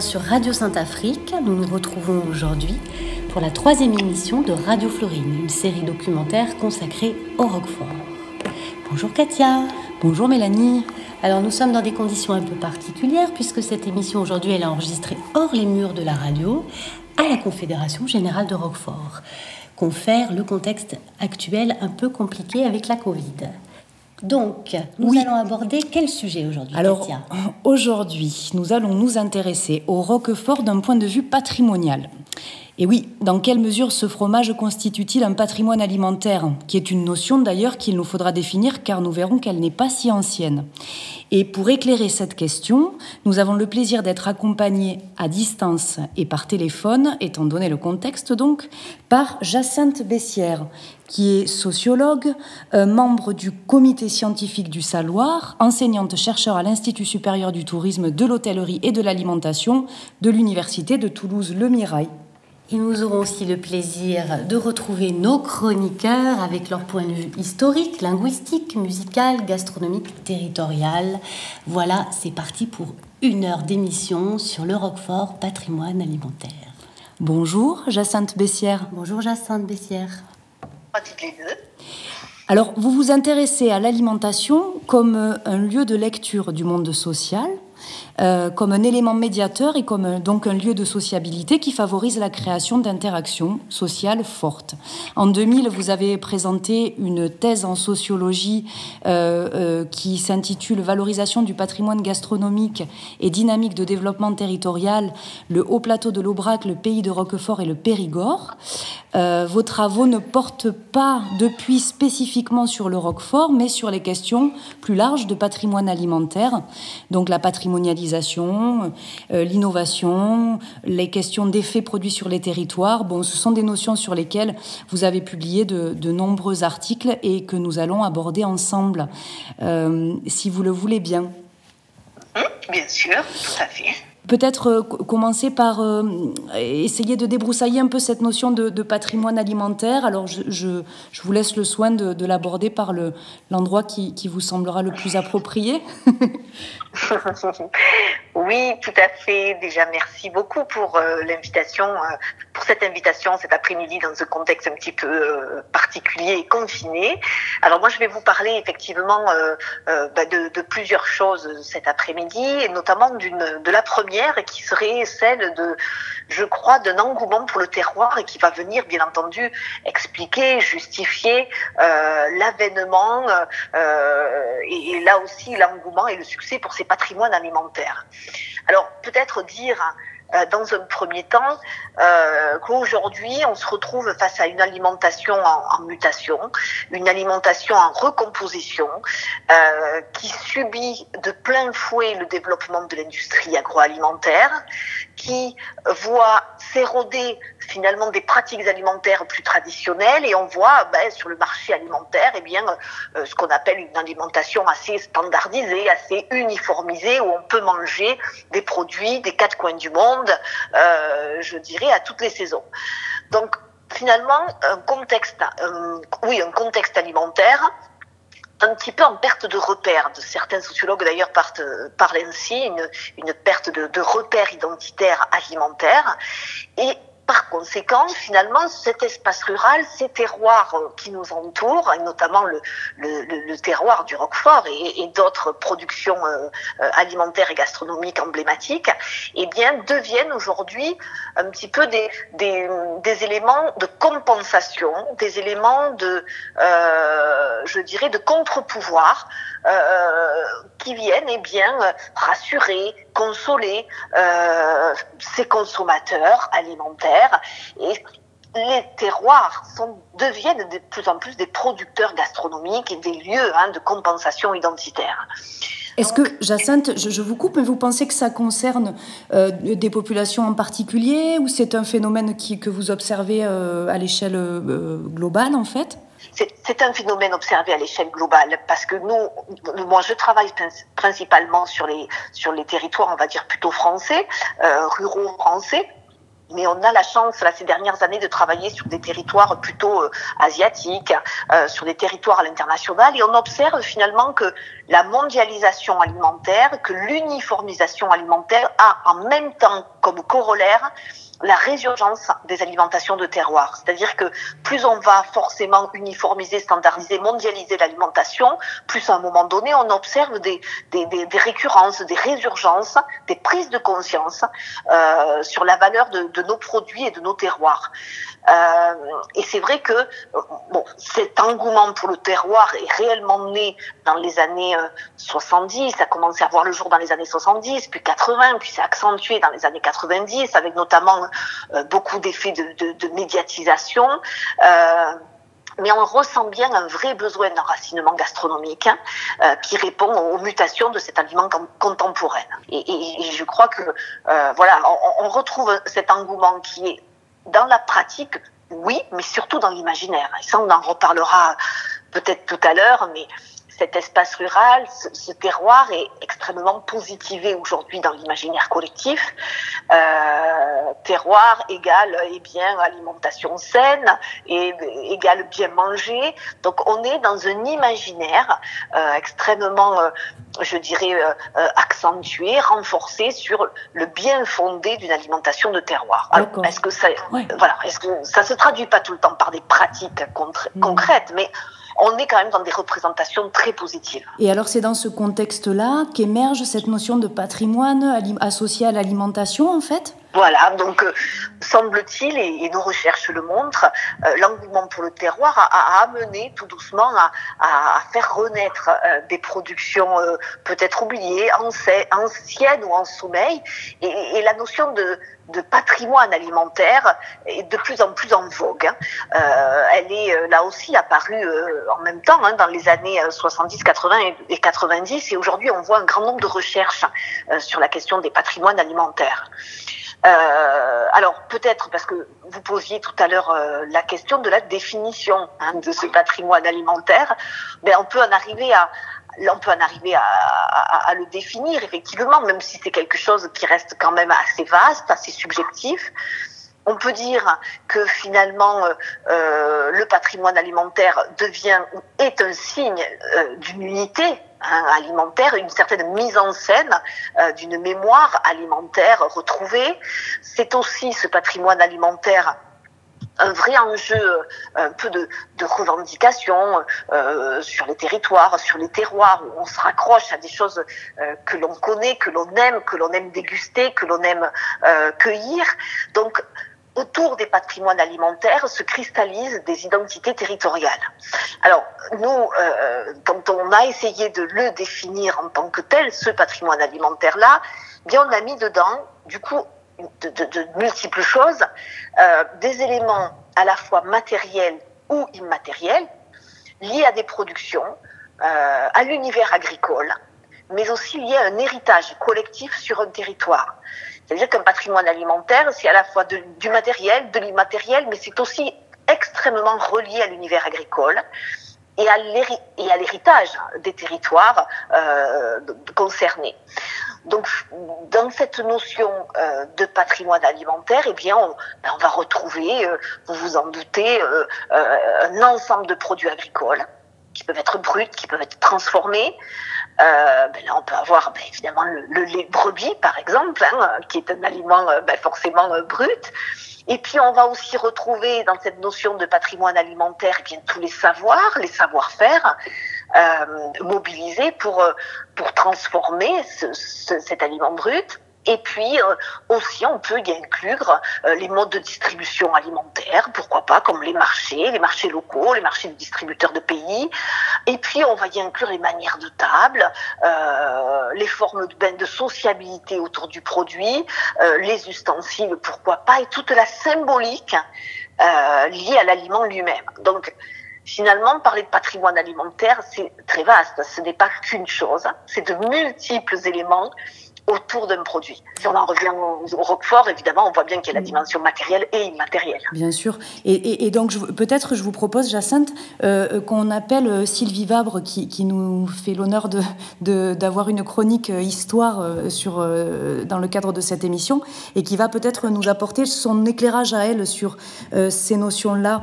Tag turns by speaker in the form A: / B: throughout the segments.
A: sur Radio Sainte-Afrique. Nous nous retrouvons aujourd'hui pour la troisième émission de Radio Florine, une série documentaire consacrée au Roquefort. Bonjour Katia.
B: Bonjour Mélanie.
A: Alors nous sommes dans des conditions un peu particulières puisque cette émission aujourd'hui elle est enregistrée hors les murs de la radio à la Confédération Générale de Roquefort. Confère le contexte actuel un peu compliqué avec la Covid. Donc, nous allons aborder quel sujet aujourd'hui
B: Alors, aujourd'hui, nous allons nous intéresser au Roquefort d'un point de vue patrimonial. Et oui, dans quelle mesure ce fromage constitue-t-il un patrimoine alimentaire Qui est une notion d'ailleurs qu'il nous faudra définir car nous verrons qu'elle n'est pas si ancienne. Et pour éclairer cette question, nous avons le plaisir d'être accompagnés à distance et par téléphone, étant donné le contexte donc, par Jacinthe Bessière, qui est sociologue, euh, membre du comité scientifique du Saloir, enseignante-chercheur à l'Institut supérieur du tourisme, de l'hôtellerie et de l'alimentation de l'Université de Toulouse-Le Mirail.
A: Et nous aurons aussi le plaisir de retrouver nos chroniqueurs avec leur point de vue historique, linguistique, musical, gastronomique, territorial. Voilà, c'est parti pour une heure d'émission sur le Roquefort patrimoine alimentaire.
B: Bonjour, Jacinthe Bessière.
A: Bonjour, Jacinthe Bessière.
B: Alors, vous vous intéressez à l'alimentation comme un lieu de lecture du monde social, euh, comme un élément médiateur et comme donc un lieu de sociabilité qui favorise la création d'interactions sociales fortes. En 2000, vous avez présenté une thèse en sociologie euh, euh, qui s'intitule Valorisation du patrimoine gastronomique et dynamique de développement territorial, le haut plateau de l'Aubrac, le pays de Roquefort et le Périgord. vos travaux ne portent pas depuis spécifiquement sur le Roquefort, mais sur les questions plus larges de patrimoine alimentaire, donc la euh, l'innovation, les questions d'effets produits sur les territoires. Bon, ce sont des notions sur lesquelles vous avez publié de, nombreux articles et que nous allons aborder ensemble, euh, si vous le voulez bien.
C: Bien sûr, tout à fait.
B: Peut-être euh, commencer par essayer de débroussailler un peu cette notion de, patrimoine alimentaire. Alors, je, vous laisse le soin de, de l'aborder par l'endroit qui, vous semblera le plus approprié.
C: oui, tout à fait. Déjà, merci beaucoup pour euh, l'invitation, euh, pour cette invitation cet après-midi dans ce contexte un petit peu euh, particulier et confiné. Alors moi, je vais vous parler effectivement bah, de, plusieurs choses cet après-midi, et notamment d'une de la première qui serait celle de, je crois, d'un engouement pour le terroir et qui va venir, bien entendu, expliquer, justifier l'avènement et, là aussi l'engouement et le succès pour ces patrimoine alimentaire. Alors peut-être dire euh, dans un premier temps euh, qu'aujourd'hui on se retrouve face à une alimentation en, mutation, une alimentation en recomposition euh, qui subit de plein fouet le développement de l'industrie agroalimentaire, qui voit s'éroder finalement des pratiques alimentaires plus traditionnelles et on voit ben, sur le marché alimentaire eh bien euh, ce qu'on appelle une alimentation assez standardisée, assez uniformisée où on peut manger des produits des quatre coins du monde, euh, je dirais à toutes les saisons. Donc finalement un contexte, oui un contexte alimentaire un petit peu en perte de repères. Certains sociologues d'ailleurs parlent ainsi, une, une perte de, de repères identitaires alimentaires. Et par conséquent, finalement, cet espace rural, ces terroirs euh, qui nous entourent, et notamment le, le, terroir du Roquefort et, d'autres productions euh, euh, alimentaires et gastronomiques emblématiques, eh bien, deviennent aujourd'hui un petit peu des, des, éléments de compensation, des éléments de, je dirais, de contre-pouvoir qui viennent eh bien rassurer, consoler euh, ces consommateurs alimentaires et les terroirs sont, deviennent de plus en plus des producteurs gastronomiques et des lieux hein, de compensation identitaire.
B: Est-ce que, Jacinthe, je, vous coupe, mais vous pensez que ça concerne euh, des populations en particulier ou c'est un phénomène qui, que vous observez euh, à l'échelle euh, globale en fait?
C: C'est un phénomène observé à l'échelle globale parce que nous, moi, je travaille principalement sur les sur les territoires, on va dire plutôt français, euh, ruraux français. Mais on a la chance là, ces dernières années de travailler sur des territoires plutôt euh, asiatiques, euh, sur des territoires à l'international, et on observe finalement que la mondialisation alimentaire, que l'uniformisation alimentaire a en même temps comme corollaire la résurgence des alimentations de terroir. C'est-à-dire que plus on va forcément uniformiser, standardiser, mondialiser l'alimentation, plus à un moment donné, on observe des, récurrences, des résurgences, des prises de conscience euh, sur la valeur de, nos produits et de nos terroirs. Euh, et c'est vrai que bon, cet engouement pour le terroir est réellement né dans les années 70, ça a commencé à voir le jour dans les années 70, puis 80, puis c'est accentué dans les années 90, avec notamment euh, beaucoup d'effets de, médiatisation. Euh, mais on ressent bien un vrai besoin d'enracinement gastronomique hein, euh, qui répond aux mutations de cet aliment contemporain. Et, je crois que euh, voilà, on, retrouve cet engouement qui est dans la pratique, oui, mais surtout dans l'imaginaire. Et ça, on en reparlera peut-être tout à l'heure, mais cet espace rural, ce, ce, terroir est extrêmement positivé aujourd'hui dans l'imaginaire collectif. Euh, terroir égale eh bien alimentation saine et égale bien manger. Donc on est dans un imaginaire euh, extrêmement, euh, je dirais, accentué, renforcé sur le bien fondé d'une alimentation de terroir. Est-ce que ça, ouais. voilà, est-ce que ça se traduit pas tout le temps par des pratiques mmh. concrètes, mais on est quand même dans des représentations très positives.
B: Et alors c'est dans ce contexte-là qu'émerge cette notion de patrimoine associé à l'alimentation en fait?
C: Voilà, donc euh, semble-t-il, et, nos recherches le montrent, euh, l'engouement pour le terroir a, a, amené tout doucement à, à faire renaître euh, des productions euh, peut-être oubliées, anciennes ou en sommeil, et, et la notion de, de, patrimoine alimentaire est de plus en plus en vogue. Hein. elle est là aussi apparue en même temps hein, dans les années 70, 80 et 90, et aujourd'hui on voit un grand nombre de recherches sur la question des patrimoines alimentaires. Euh, alors peut-être parce que vous posiez tout à l'heure euh, la question de la définition hein, de ce patrimoine alimentaire, mais on peut en arriver à on peut en arriver à le définir effectivement, même si c'est quelque chose qui reste quand même assez vaste, assez subjectif. On peut dire que finalement euh, euh le patrimoine alimentaire devient ou est un signe euh, d'une unité hein, alimentaire, une certaine mise en scène euh, d'une mémoire alimentaire retrouvée. C'est aussi ce patrimoine alimentaire un vrai enjeu un peu de, de revendication euh, sur les territoires, sur les terroirs, où on se raccroche à des choses euh, que l'on connaît, que l'on aime, que l'on aime déguster, que l'on aime euh, cueillir. Donc, autour des patrimoines alimentaires se cristallisent des identités territoriales. Alors, nous, euh, quand on a essayé de le définir en tant que tel, ce patrimoine alimentaire-là, bien on a mis dedans, du coup, de multiples choses, euh, des éléments à la fois matériels ou immatériels, liés à des productions, euh, à l'univers agricole, mais aussi liés à un héritage collectif sur un territoire. C'est-à-dire qu'un patrimoine alimentaire, c'est à la fois du matériel, de l'immatériel, mais c'est aussi extrêmement relié à l'univers agricole et à l'héritage des territoires euh, concernés. Donc, dans cette notion euh, de patrimoine alimentaire, eh bien, on, ben, va retrouver, euh, vous vous en doutez, un ensemble de produits agricoles qui peuvent être bruts, qui peuvent être transformés. Euh, ben là, on peut avoir ben, évidemment le, le, lait brebis, par exemple, hein, qui est un aliment ben, forcément brut. Et puis, on va aussi retrouver dans cette notion de patrimoine alimentaire eh bien, tous les savoirs, les savoir-faire euh, mobilisés pour, pour transformer ce, ce, cet aliment brut. Et puis euh, aussi, on peut y inclure euh, les modes de distribution alimentaire, pourquoi pas, comme les marchés, les marchés locaux, les marchés de distributeurs de pays. Et puis, on va y inclure les manières de table, euh, les formes de, ben, de sociabilité autour du produit, euh, les ustensiles, pourquoi pas, et toute la symbolique euh, liée à l'aliment lui-même. Donc, finalement, parler de patrimoine alimentaire, c'est très vaste. Ce n'est pas qu'une chose, c'est de multiples éléments autour d'un produit. Si on en revient au Roquefort, évidemment, on voit bien qu'il y a la dimension matérielle et immatérielle.
B: Bien sûr. Et, donc, peut-être, je vous propose, Jacinthe, euh, qu'on appelle euh, Sylvie Vabre, qui, nous fait l'honneur d'avoir de, une chronique euh, histoire sur, dans le cadre de cette émission, et qui va peut-être nous apporter son éclairage à elle sur ces notions-là,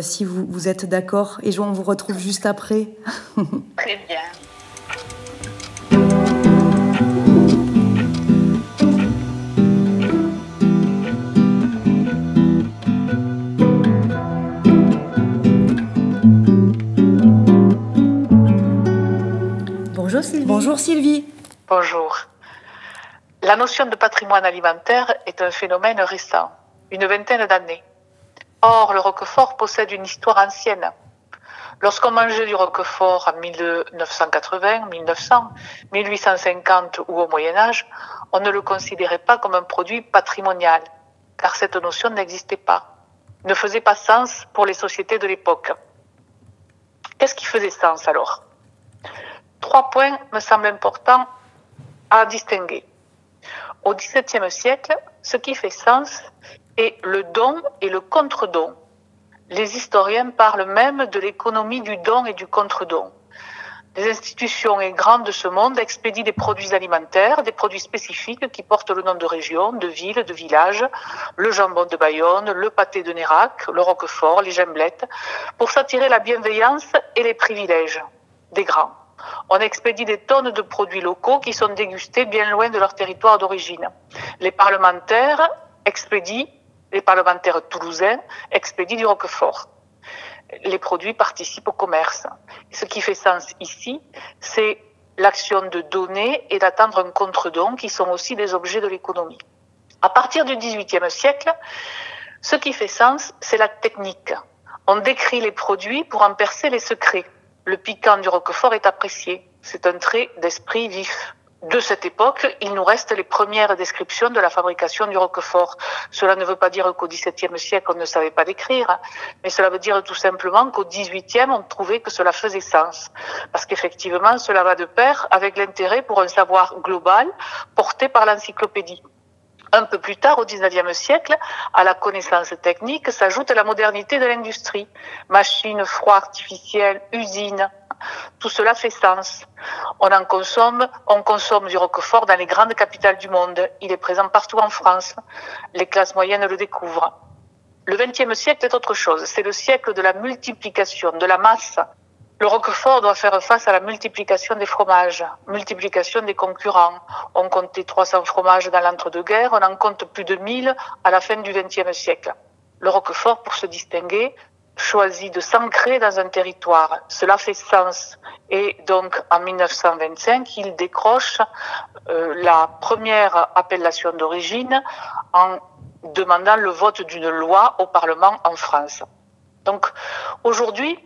B: si vous, vous êtes d'accord. Et on vous retrouve juste après.
C: Très bien.
B: Bonjour Sylvie.
D: Bonjour. La notion de patrimoine alimentaire est un phénomène récent, une vingtaine d'années. Or, le Roquefort possède une histoire ancienne. Lorsqu'on mangeait du Roquefort en 1980, 1900, 1850 ou au Moyen Âge, on ne le considérait pas comme un produit patrimonial, car cette notion n'existait pas, ne faisait pas sens pour les sociétés de l'époque. Qu'est-ce qui faisait sens alors? Trois points me semblent importants à distinguer. Au XVIIe siècle, ce qui fait sens est le don et le contre-don. Les historiens parlent même de l'économie du don et du contre-don. Les institutions et grandes de ce monde expédient des produits alimentaires, des produits spécifiques qui portent le nom de région, de ville, de village, le jambon de Bayonne, le pâté de Nérac, le roquefort, les gemblettes, pour s'attirer la bienveillance et les privilèges des grands on expédie des tonnes de produits locaux qui sont dégustés bien loin de leur territoire d'origine. Les parlementaires expédient, les parlementaires toulousains expédient du Roquefort. Les produits participent au commerce. Ce qui fait sens ici, c'est l'action de donner et d'attendre un contre-don qui sont aussi des objets de l'économie. À partir du XVIIIe siècle, ce qui fait sens, c'est la technique. On décrit les produits pour en percer les secrets. Le piquant du roquefort est apprécié. C'est un trait d'esprit vif. De cette époque, il nous reste les premières descriptions de la fabrication du roquefort. Cela ne veut pas dire qu'au XVIIe siècle, on ne savait pas décrire, mais cela veut dire tout simplement qu'au XVIIIe, on trouvait que cela faisait sens. Parce qu'effectivement, cela va de pair avec l'intérêt pour un savoir global porté par l'encyclopédie. Un peu plus tard, au XIXe siècle, à la connaissance technique s'ajoute la modernité de l'industrie. Machines, froid artificiel, usines, tout cela fait sens. On en consomme, on consomme du roquefort dans les grandes capitales du monde. Il est présent partout en France. Les classes moyennes le découvrent. Le XXe siècle est autre chose. C'est le siècle de la multiplication, de la masse. Le Roquefort doit faire face à la multiplication des fromages, multiplication des concurrents. On comptait 300 fromages dans l'entre-deux-guerres, on en compte plus de 1000 à la fin du XXe siècle. Le Roquefort, pour se distinguer, choisit de s'ancrer dans un territoire. Cela fait sens. Et donc, en 1925, il décroche euh, la première appellation d'origine en demandant le vote d'une loi au Parlement en France. Donc, aujourd'hui,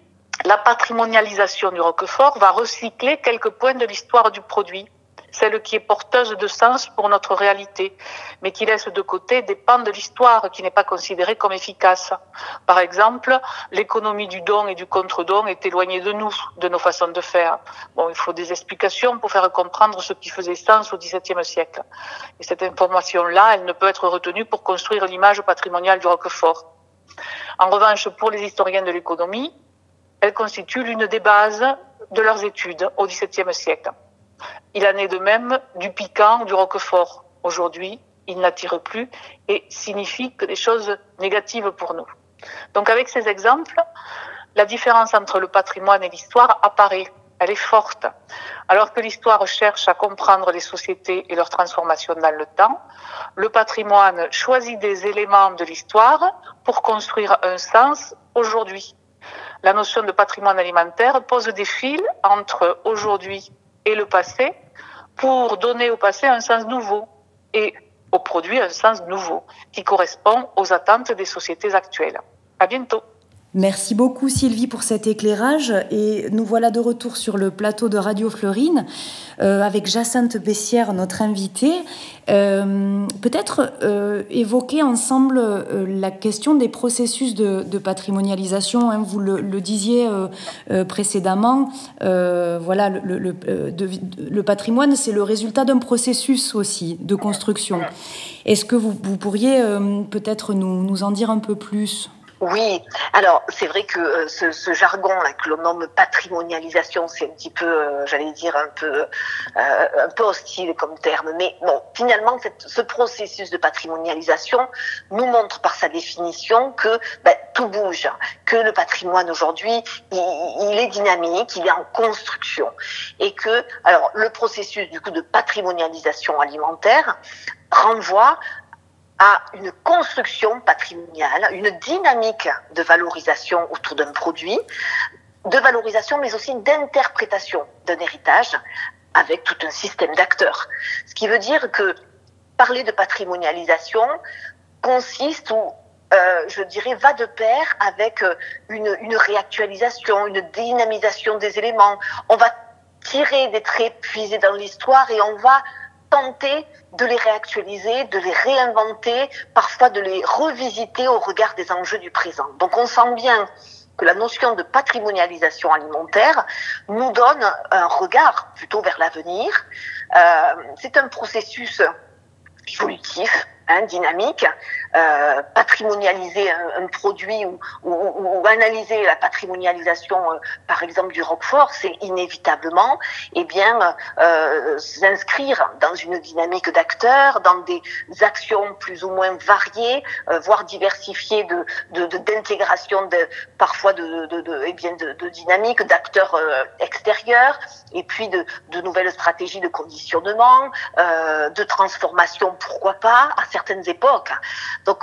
D: la patrimonialisation du Roquefort va recycler quelques points de l'histoire du produit, celle qui est porteuse de sens pour notre réalité, mais qui laisse de côté des pans de l'histoire qui n'est pas considérée comme efficace. Par exemple, l'économie du don et du contre-don est éloignée de nous, de nos façons de faire. Bon, il faut des explications pour faire comprendre ce qui faisait sens au XVIIe siècle. Et cette information-là, elle ne peut être retenue pour construire l'image patrimoniale du Roquefort. En revanche, pour les historiens de l'économie, elle constitue l'une des bases de leurs études au XVIIe siècle. Il en est de même du piquant, du roquefort. Aujourd'hui, il n'attire plus et signifie que des choses négatives pour nous. Donc avec ces exemples, la différence entre le patrimoine et l'histoire apparaît. Elle est forte. Alors que l'histoire cherche à comprendre les sociétés et leur transformation dans le temps, le patrimoine choisit des éléments de l'histoire pour construire un sens aujourd'hui la notion de patrimoine alimentaire pose des fils entre aujourd'hui et le passé pour donner au passé un sens nouveau et au produit un sens nouveau qui correspond aux attentes des sociétés actuelles. À bientôt.
B: Merci beaucoup Sylvie pour cet éclairage et nous voilà de retour sur le plateau de Radio Fleurine euh, avec Jacinthe Bessière, notre invitée. Euh, peut-être euh, évoquer ensemble la question des processus de, patrimonialisation. Hein. vous le, disiez précédemment, voilà, le, patrimoine, c'est le résultat d'un processus aussi de construction. Est-ce que vous, pourriez peut-être nous en dire un peu plus?
C: Oui, alors c'est vrai que euh, ce, jargon là que l'on nomme patrimonialisation, c'est un petit peu, euh, j'allais dire un peu, euh, un peu hostile comme terme. Mais bon, finalement, ce processus de patrimonialisation nous montre par sa définition que ben, tout bouge, que le patrimoine aujourd'hui, il, est dynamique, il est en construction, et que alors le processus du coup de patrimonialisation alimentaire renvoie à une construction patrimoniale, une dynamique de valorisation autour d'un produit, de valorisation mais aussi d'interprétation d'un héritage avec tout un système d'acteurs. Ce qui veut dire que parler de patrimonialisation consiste ou euh, je dirais, va de pair avec euh, une, une réactualisation, une dynamisation des éléments. On va tirer des traits puisés dans l'histoire et on va de les réactualiser, de les réinventer, parfois de les revisiter au regard des enjeux du présent. Donc on sent bien que la notion de patrimonialisation alimentaire nous donne un regard plutôt vers l'avenir. Euh, c'est un processus évolutif, hein, dynamique, euh, patrimonialiser un, produit ou, ou, ou, analyser la patrimonialisation, euh, par exemple du Roquefort, c'est inévitablement, eh bien, euh, s'inscrire dans une dynamique d'acteurs, dans des actions plus ou moins variées, euh, voire diversifiées de d'intégration de, de, parfois de, de, de, eh bien de, de dynamique d'acteurs euh, extérieurs, et puis de, de nouvelles stratégies de conditionnement, de transformation, pourquoi pas, à certaines époques. Donc,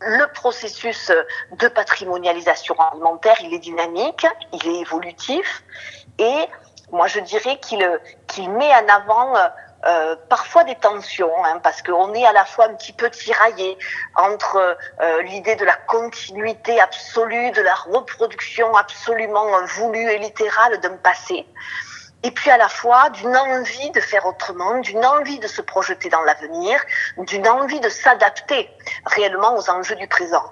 C: le processus de patrimonialisation alimentaire, il est dynamique, il est évolutif, et moi je dirais qu'il met en avant euh, parfois des tensions, hein, parce qu'on est à la fois un petit peu tiraillé entre euh, l'idée de la continuité absolue, de la reproduction absolument voulue et littérale d'un passé, et puis à la fois d'une envie de faire autrement, d'une envie de se projeter dans l'avenir, d'une envie de s'adapter réellement aux enjeux du présent.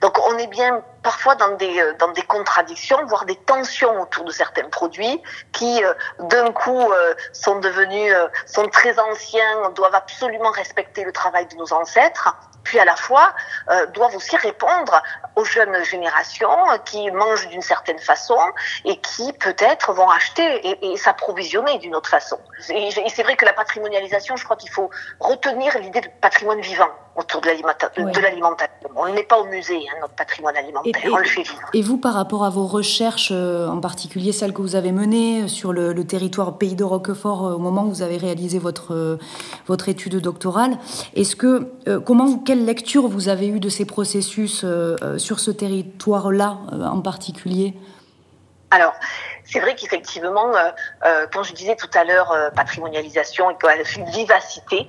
C: Donc on est bien parfois dans des, euh, dans des contradictions, voire des tensions autour de certains produits qui euh, d'un coup euh, sont devenus, sont très anciens, doivent absolument respecter le travail de nos ancêtres, puis à la fois euh, doivent aussi répondre aux jeunes générations qui mangent d'une certaine façon et qui peut-être vont acheter et, et s'approvisionner d'une autre façon. Et, et c'est vrai que la patrimonialisation, je crois qu'il faut retenir l'idée de patrimoine vivant autour de l'alimentation. On n'est pas au musée, hein, notre patrimoine alimentaire,
B: et,
C: on le fait vivre.
B: Et vous, par rapport à vos recherches, euh, en particulier celles que vous avez menées sur le, le territoire Pays de Roquefort euh, au moment où vous avez réalisé votre, euh, votre étude doctorale, est-ce que, comment vous, lecture vous avez eue de ces processus sur ce territoire-là en particulier?
C: Alors, c'est vrai qu'effectivement, euh, euh, quand je disais tout à l'heure euh, patrimonialisation et vivacité,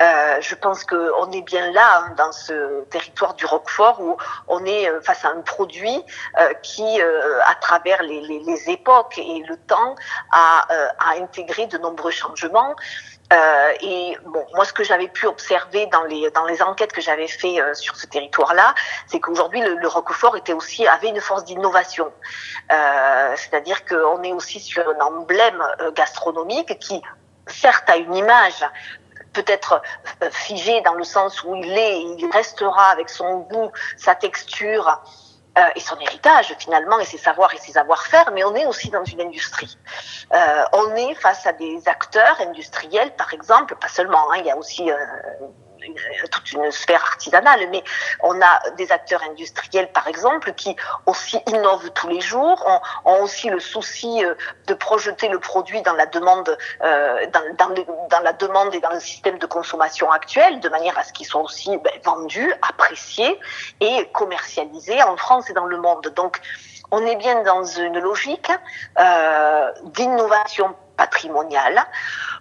C: euh, je pense qu'on est bien là hein, dans ce territoire du Roquefort où on est face à un produit qui, à travers les, époques et le temps, a intégré de nombreux changements. Euh, et bon, moi, ce que j'avais pu observer dans les dans les enquêtes que j'avais fait euh, sur ce territoire-là, c'est qu'aujourd'hui le, le, Roquefort était aussi avait une force d'innovation. Euh, C'est-à-dire qu'on est aussi sur un emblème euh, gastronomique qui, certes, a une image peut-être euh, figée dans le sens où il est, il restera avec son goût, sa texture euh, et son héritage finalement et ses savoirs et ses savoir-faire, mais on est aussi dans une industrie. Euh, on est face à des acteurs industriels, par exemple, pas seulement, hein, il y a aussi euh, toute une sphère artisanale, mais on a des acteurs industriels, par exemple, qui aussi innovent tous les jours, ont, aussi le souci euh, de projeter le produit dans la demande, euh, dans, le, la demande et dans le système de consommation actuel, de manière à ce qu'ils soient aussi ben, vendus, appréciés et commercialisés en France et dans le monde. Donc, on est bien dans une logique euh, d'innovation patrimoniale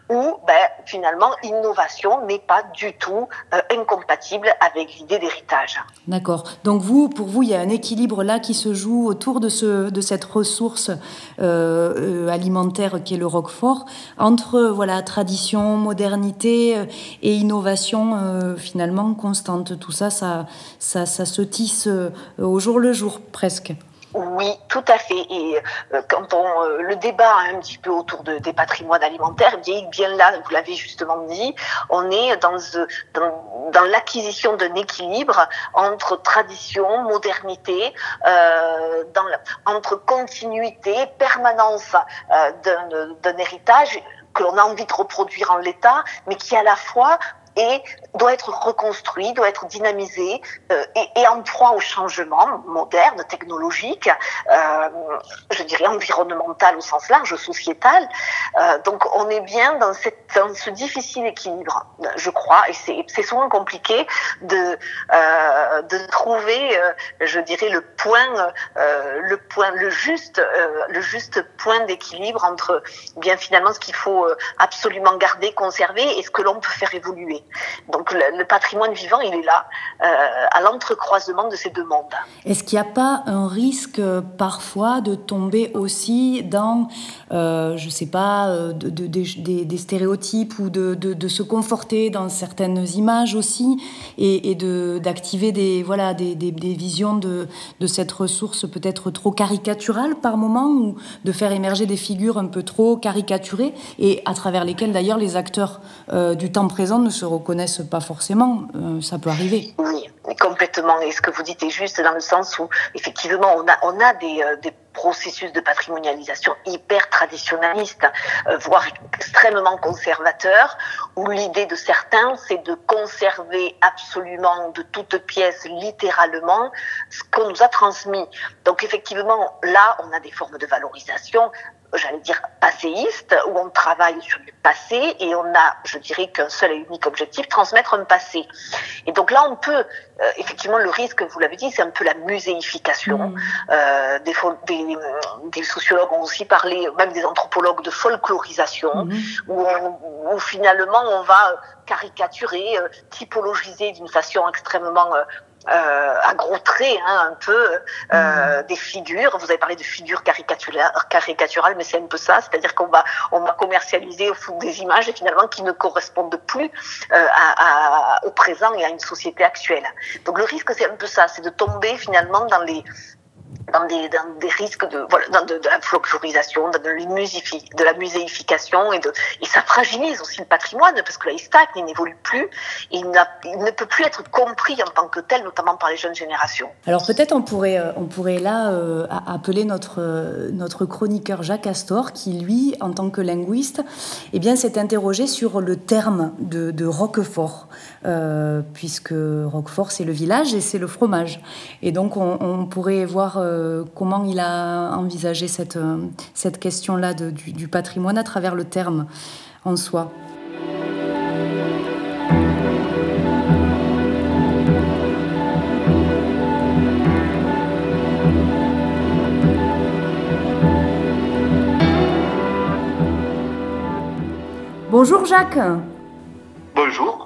C: où ben, finalement innovation n'est pas du tout euh, incompatible avec l'idée d'héritage.
B: D'accord. Donc vous, pour vous, il y a un équilibre là qui se joue autour de, ce, de cette ressource euh, alimentaire qui est le roquefort, entre voilà tradition, modernité et innovation finalement constante. Tout ça, ça, ça, ça se tisse au jour le jour presque.
C: Oui, tout à fait. Et euh, quand on euh, le débat un petit peu autour de, des patrimoines alimentaires, bien, là, vous l'avez justement dit, on est dans, euh, l'acquisition d'un équilibre entre tradition, modernité, entre continuité, permanence d'un héritage que l'on a envie de reproduire en l'état, mais qui à la fois et doit être reconstruit, doit être dynamisé euh, et, et, en proie au changement moderne, technologique, euh, je dirais environnemental au sens large, sociétal. Euh, donc on est bien dans, cette, dans ce difficile équilibre, je crois, et c'est souvent compliqué de, euh, de trouver, euh, je dirais, le point, euh, le point, le juste, le juste point d'équilibre entre bien finalement ce qu'il faut absolument garder, conserver et ce que l'on peut faire évoluer. Donc le, patrimoine vivant, il est là, euh, à l'entrecroisement de ces deux mondes.
B: Est-ce qu'il n'y a pas un risque euh, parfois de tomber aussi dans, euh, je ne sais pas, de, des, stéréotypes ou de, se conforter dans certaines images aussi et, d'activer des, voilà, des, des, visions de, de cette ressource peut-être trop caricaturale par moment ou de faire émerger des figures un peu trop caricaturées et à travers lesquelles d'ailleurs les acteurs du temps présent ne se reconnaissent pas forcément. Euh, ça peut arriver.
C: Oui, complètement. Et ce que vous dites est juste dans le sens où, effectivement, on a, on a des, euh, des processus de patrimonialisation hyper traditionnaliste, euh, voire extrêmement conservateur, où l'idée de certains, c'est de conserver absolument de toutes pièces, littéralement, ce qu'on nous a transmis. Donc effectivement, là, on a des formes de valorisation j'allais dire, passéiste, où on travaille sur le passé et on a, je dirais, qu'un seul et unique objectif, transmettre un passé. Et donc là, on peut, euh, effectivement, le risque, vous l'avez dit, c'est un peu la muséification. Mmh. Euh, des, des, des, sociologues ont aussi parlé, même des anthropologues, de folklorisation, mmh. où, où, finalement on va caricaturer, euh, typologiser d'une façon extrêmement euh, à gros traits, hein, un peu euh, mmh. des figures. Vous avez parlé de figures caricaturales, mais c'est un peu ça, c'est-à-dire qu'on va on va commercialiser au fond des images et finalement qui ne correspondent plus euh, à, à, au présent et à une société actuelle. Donc le risque c'est un peu ça, c'est de tomber finalement dans les dans des, dans des risques de, voilà, dans de, de la folklorisation, de, de la muséification, et, de, et ça fragilise aussi le patrimoine, parce que là, il n'évolue plus, il, il, ne peut plus être compris en tant que tel, notamment par les jeunes générations.
B: Alors peut-être on pourrait, euh, on pourrait là euh, appeler notre, euh, notre chroniqueur Jacques Astor, qui lui, en tant que linguiste, eh bien, s'est interrogé sur le terme de, de Roquefort, euh, puisque Roquefort, c'est le village et c'est le fromage. Et donc on, pourrait voir euh, comment il a envisagé cette, euh, cette question-là du, patrimoine à travers le terme en soi. Bonjour Jacques.
E: Bonjour.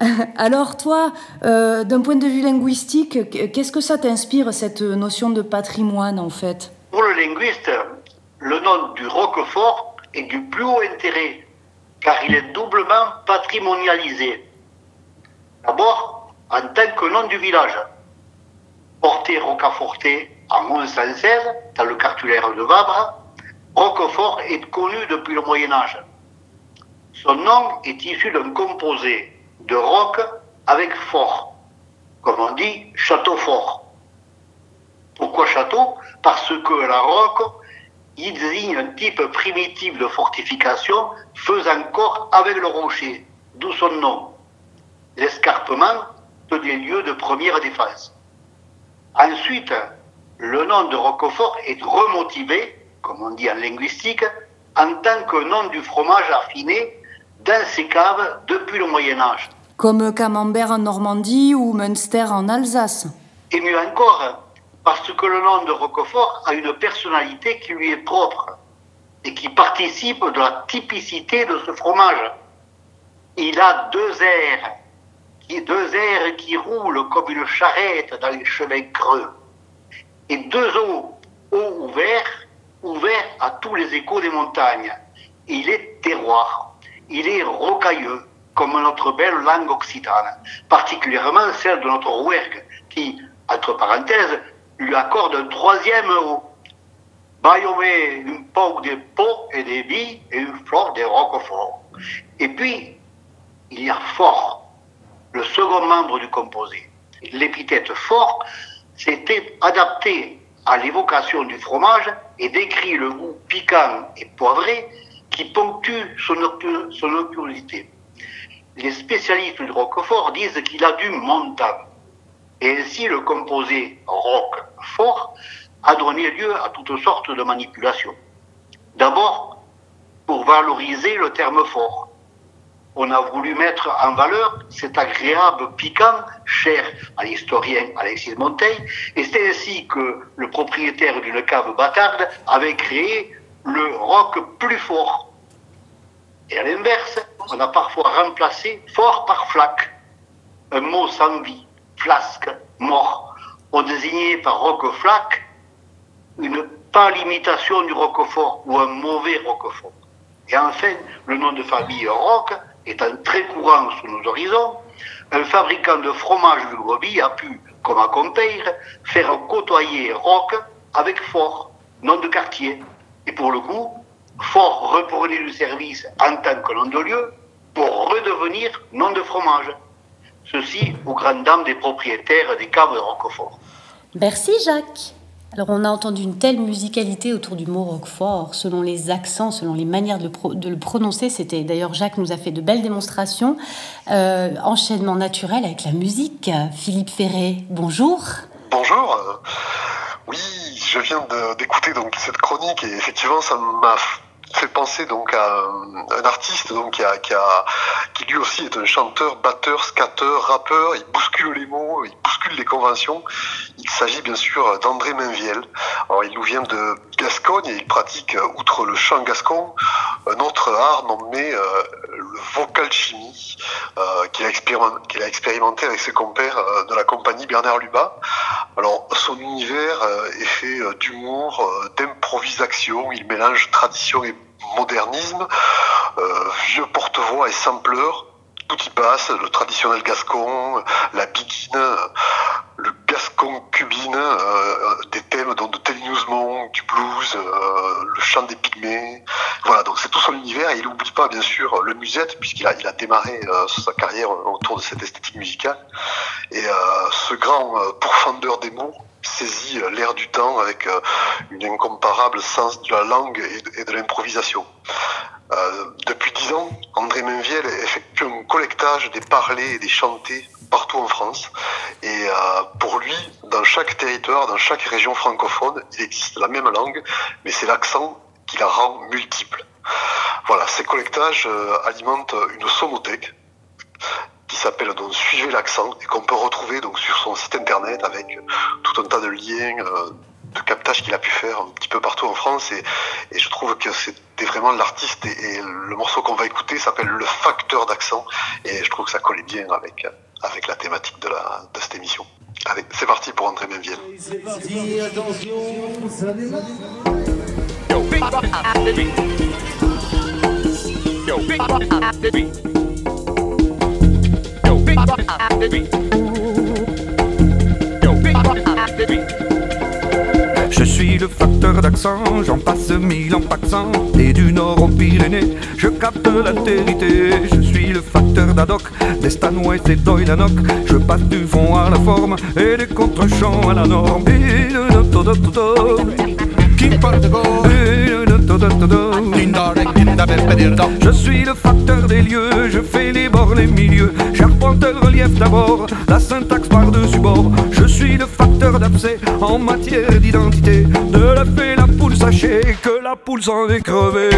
B: Alors toi, euh, d'un point de vue linguistique, qu'est-ce que ça t'inspire, cette notion de patrimoine en fait?
E: Pour le linguiste, le nom du Roquefort est du plus haut intérêt, car il est doublement patrimonialisé. D'abord, en tant que nom du village. Porté Rocaforté en 1116, dans le cartulaire de Vabre, Roquefort est connu depuis le Moyen Âge. Son nom est issu d'un composé de roc avec fort. Comme on dit, château fort. Pourquoi château? Parce que la roque il désigne un type primitif de fortification faisant corps avec le rocher, d'où son nom. L'escarpement de des lieux de première défense. Ensuite, le nom de Roquefort est remotivé, comme on dit en linguistique, en tant que nom du fromage affiné dans ces caves depuis le Moyen Âge.
B: Comme Camembert en Normandie ou Münster en Alsace.
E: Et mieux encore, parce que le nom de Roquefort a une personnalité qui lui est propre. et qui participe de la typicité de ce fromage. Il a deux airs, deux airs qui roulent comme une charrette dans les chemins creux, et deux eaux, eaux ouverts, ouverts à tous les échos des montagnes. Il est terroir, il est rocailleux, comme notre belle langue occitane, particulièrement celle de notre rouergue, qui, entre parenthèses, lui accorde un troisième haut. Bayomé, une peau de pot et des billes et une fleur de roquefort. Et puis, il y a fort, le second membre du composé. L'épithète fort s'était adapté à l'évocation du fromage et décrit le goût piquant et poivré qui ponctue son, son Les spécialistes du roquefort disent qu'il a du montant. Et ainsi, le composé roquefort a donné lieu à toutes sortes de manipulations. D'abord, pour valoriser le terme fort. On a voulu mettre en valeur cet agréable piquant cher à l'historien Alexis Montaigne, et c'est ainsi que le propriétaire d'une cave bâtarde avait créé le roc plus fort. Et à l'inverse, on a parfois remplacé fort par flaque, un mot sans vie, flasque, mort. On désignait par roc flaque une pâle imitation du roquefort ou un mauvais roquefort. Et enfin, le nom de famille Roc étant très courant sous nos horizons, un fabricant de fromage de brebis a pu, comme à Compeire, faire côtoyer Roc avec Fort, nom de quartier. Et pour le coup, Fort reprenait du service en tant que nom de lieu pour redevenir nom de fromage. Ceci aux grandes dames des propriétaires des caves de Roquefort.
A: Merci Jacques. Alors on a entendu une telle musicalité autour du mot Roquefort, selon les accents, selon les manières de le, prononcer. C'était d'ailleurs Jacques nous a fait de belles démonstrations. Euh, enchaînement naturel avec la musique. Philippe Ferré, bonjour.
F: Bonjour. Oui, je viens d'écouter donc cette chronique et effectivement ça m'a fait penser donc à un artiste donc qui, a, qui, lui aussi est un chanteur, batteur, scatteur, rappeur. Il bouscule les mots, il bouscule les conventions. Il s'agit bien sûr d'André Mainviel. Alors, il nous vient de Gascogne et il pratique, outre le chant gascon, un autre art nommé euh, le vocal chimie, euh, qu'il a, expérimenté avec ses compères euh, de la compagnie Bernard Lubat. Alors, son univers euh, est fait euh, d'humour, d'improvisation. Il mélange tradition et modernisme, vieux porte-voix et sampleur tout y passe, le traditionnel gascon, la biguine, le gascon cubine, euh, des thèmes donc de du blues, euh, le chant des pygmées. Voilà, donc c'est tout son univers et il n'oublie pas bien sûr le musette puisqu'il a, démarré euh, sa carrière autour de cette esthétique musicale. Et ce grand pourfendeur des mots saisit l'air du temps avec une incomparable sens de la langue et de l'improvisation. Euh, depuis dix ans, André Mainviel effectue un collectage des parlés et des chantés partout en France. Et euh, pour lui, dans chaque territoire, dans chaque région francophone, il existe la même langue, mais c'est l'accent qui la rend multiple. Voilà, ces collectages euh, alimentent une sonothèque qui s'appelle donc Suivez l'accent et qu'on peut retrouver donc sur son site internet avec tout un tas de liens, de captage qu'il a pu faire un petit peu partout en France. Et, et je trouve que c'était vraiment l'artiste et, le morceau qu'on va écouter s'appelle Le facteur d'accent. Et je trouve que ça collait bien avec, avec la thématique de, la, de cette émission. Allez, c'est parti pour André Mainviel.
G: Je suis le facteur d'accent, j'en passe mille en paxant. Et du nord aux Pyrénées, je capte l'altérité. Je suis le facteur d'Adoc, des Stanway et d'Oilanok. Je passe du fond à la forme et des contre-champs à la norme. Je suis le facteur des lieux, je fais les bords, les milieux, j'arpente le relief d'abord, la syntaxe par-dessus bord. Je suis le facteur d'abcès en matière d'identité, de la fée la poule, sachez que la poule s'en est crevée.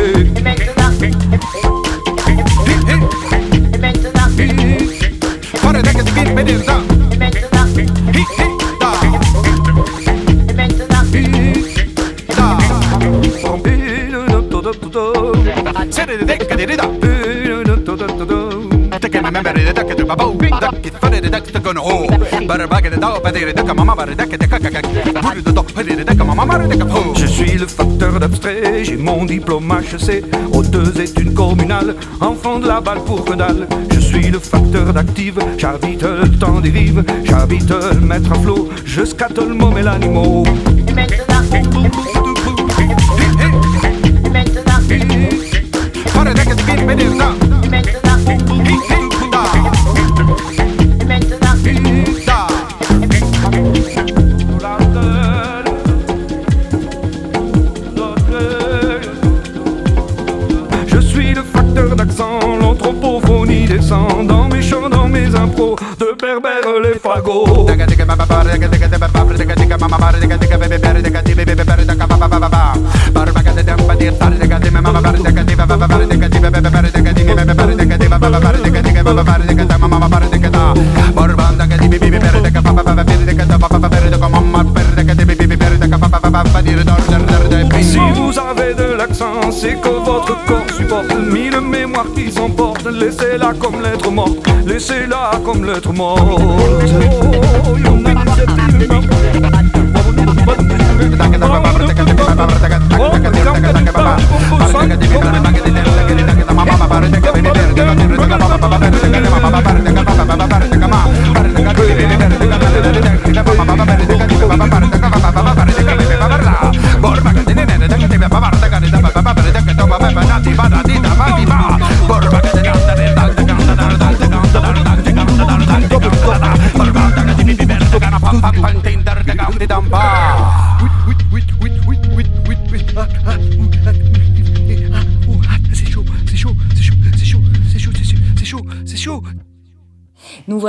G: Je suis le facteur d'abstrait, j'ai mon diplôme HEC, aux deux études communales, enfant de la balle pour que dalle. Je suis le facteur d'active, j'habite le temps des rives, j'habite le maître à flot, jusqu'à tout le moment l'animal. De berbère les fagots. Laissez-la comme lettre morte, laissez-la comme lettre morte.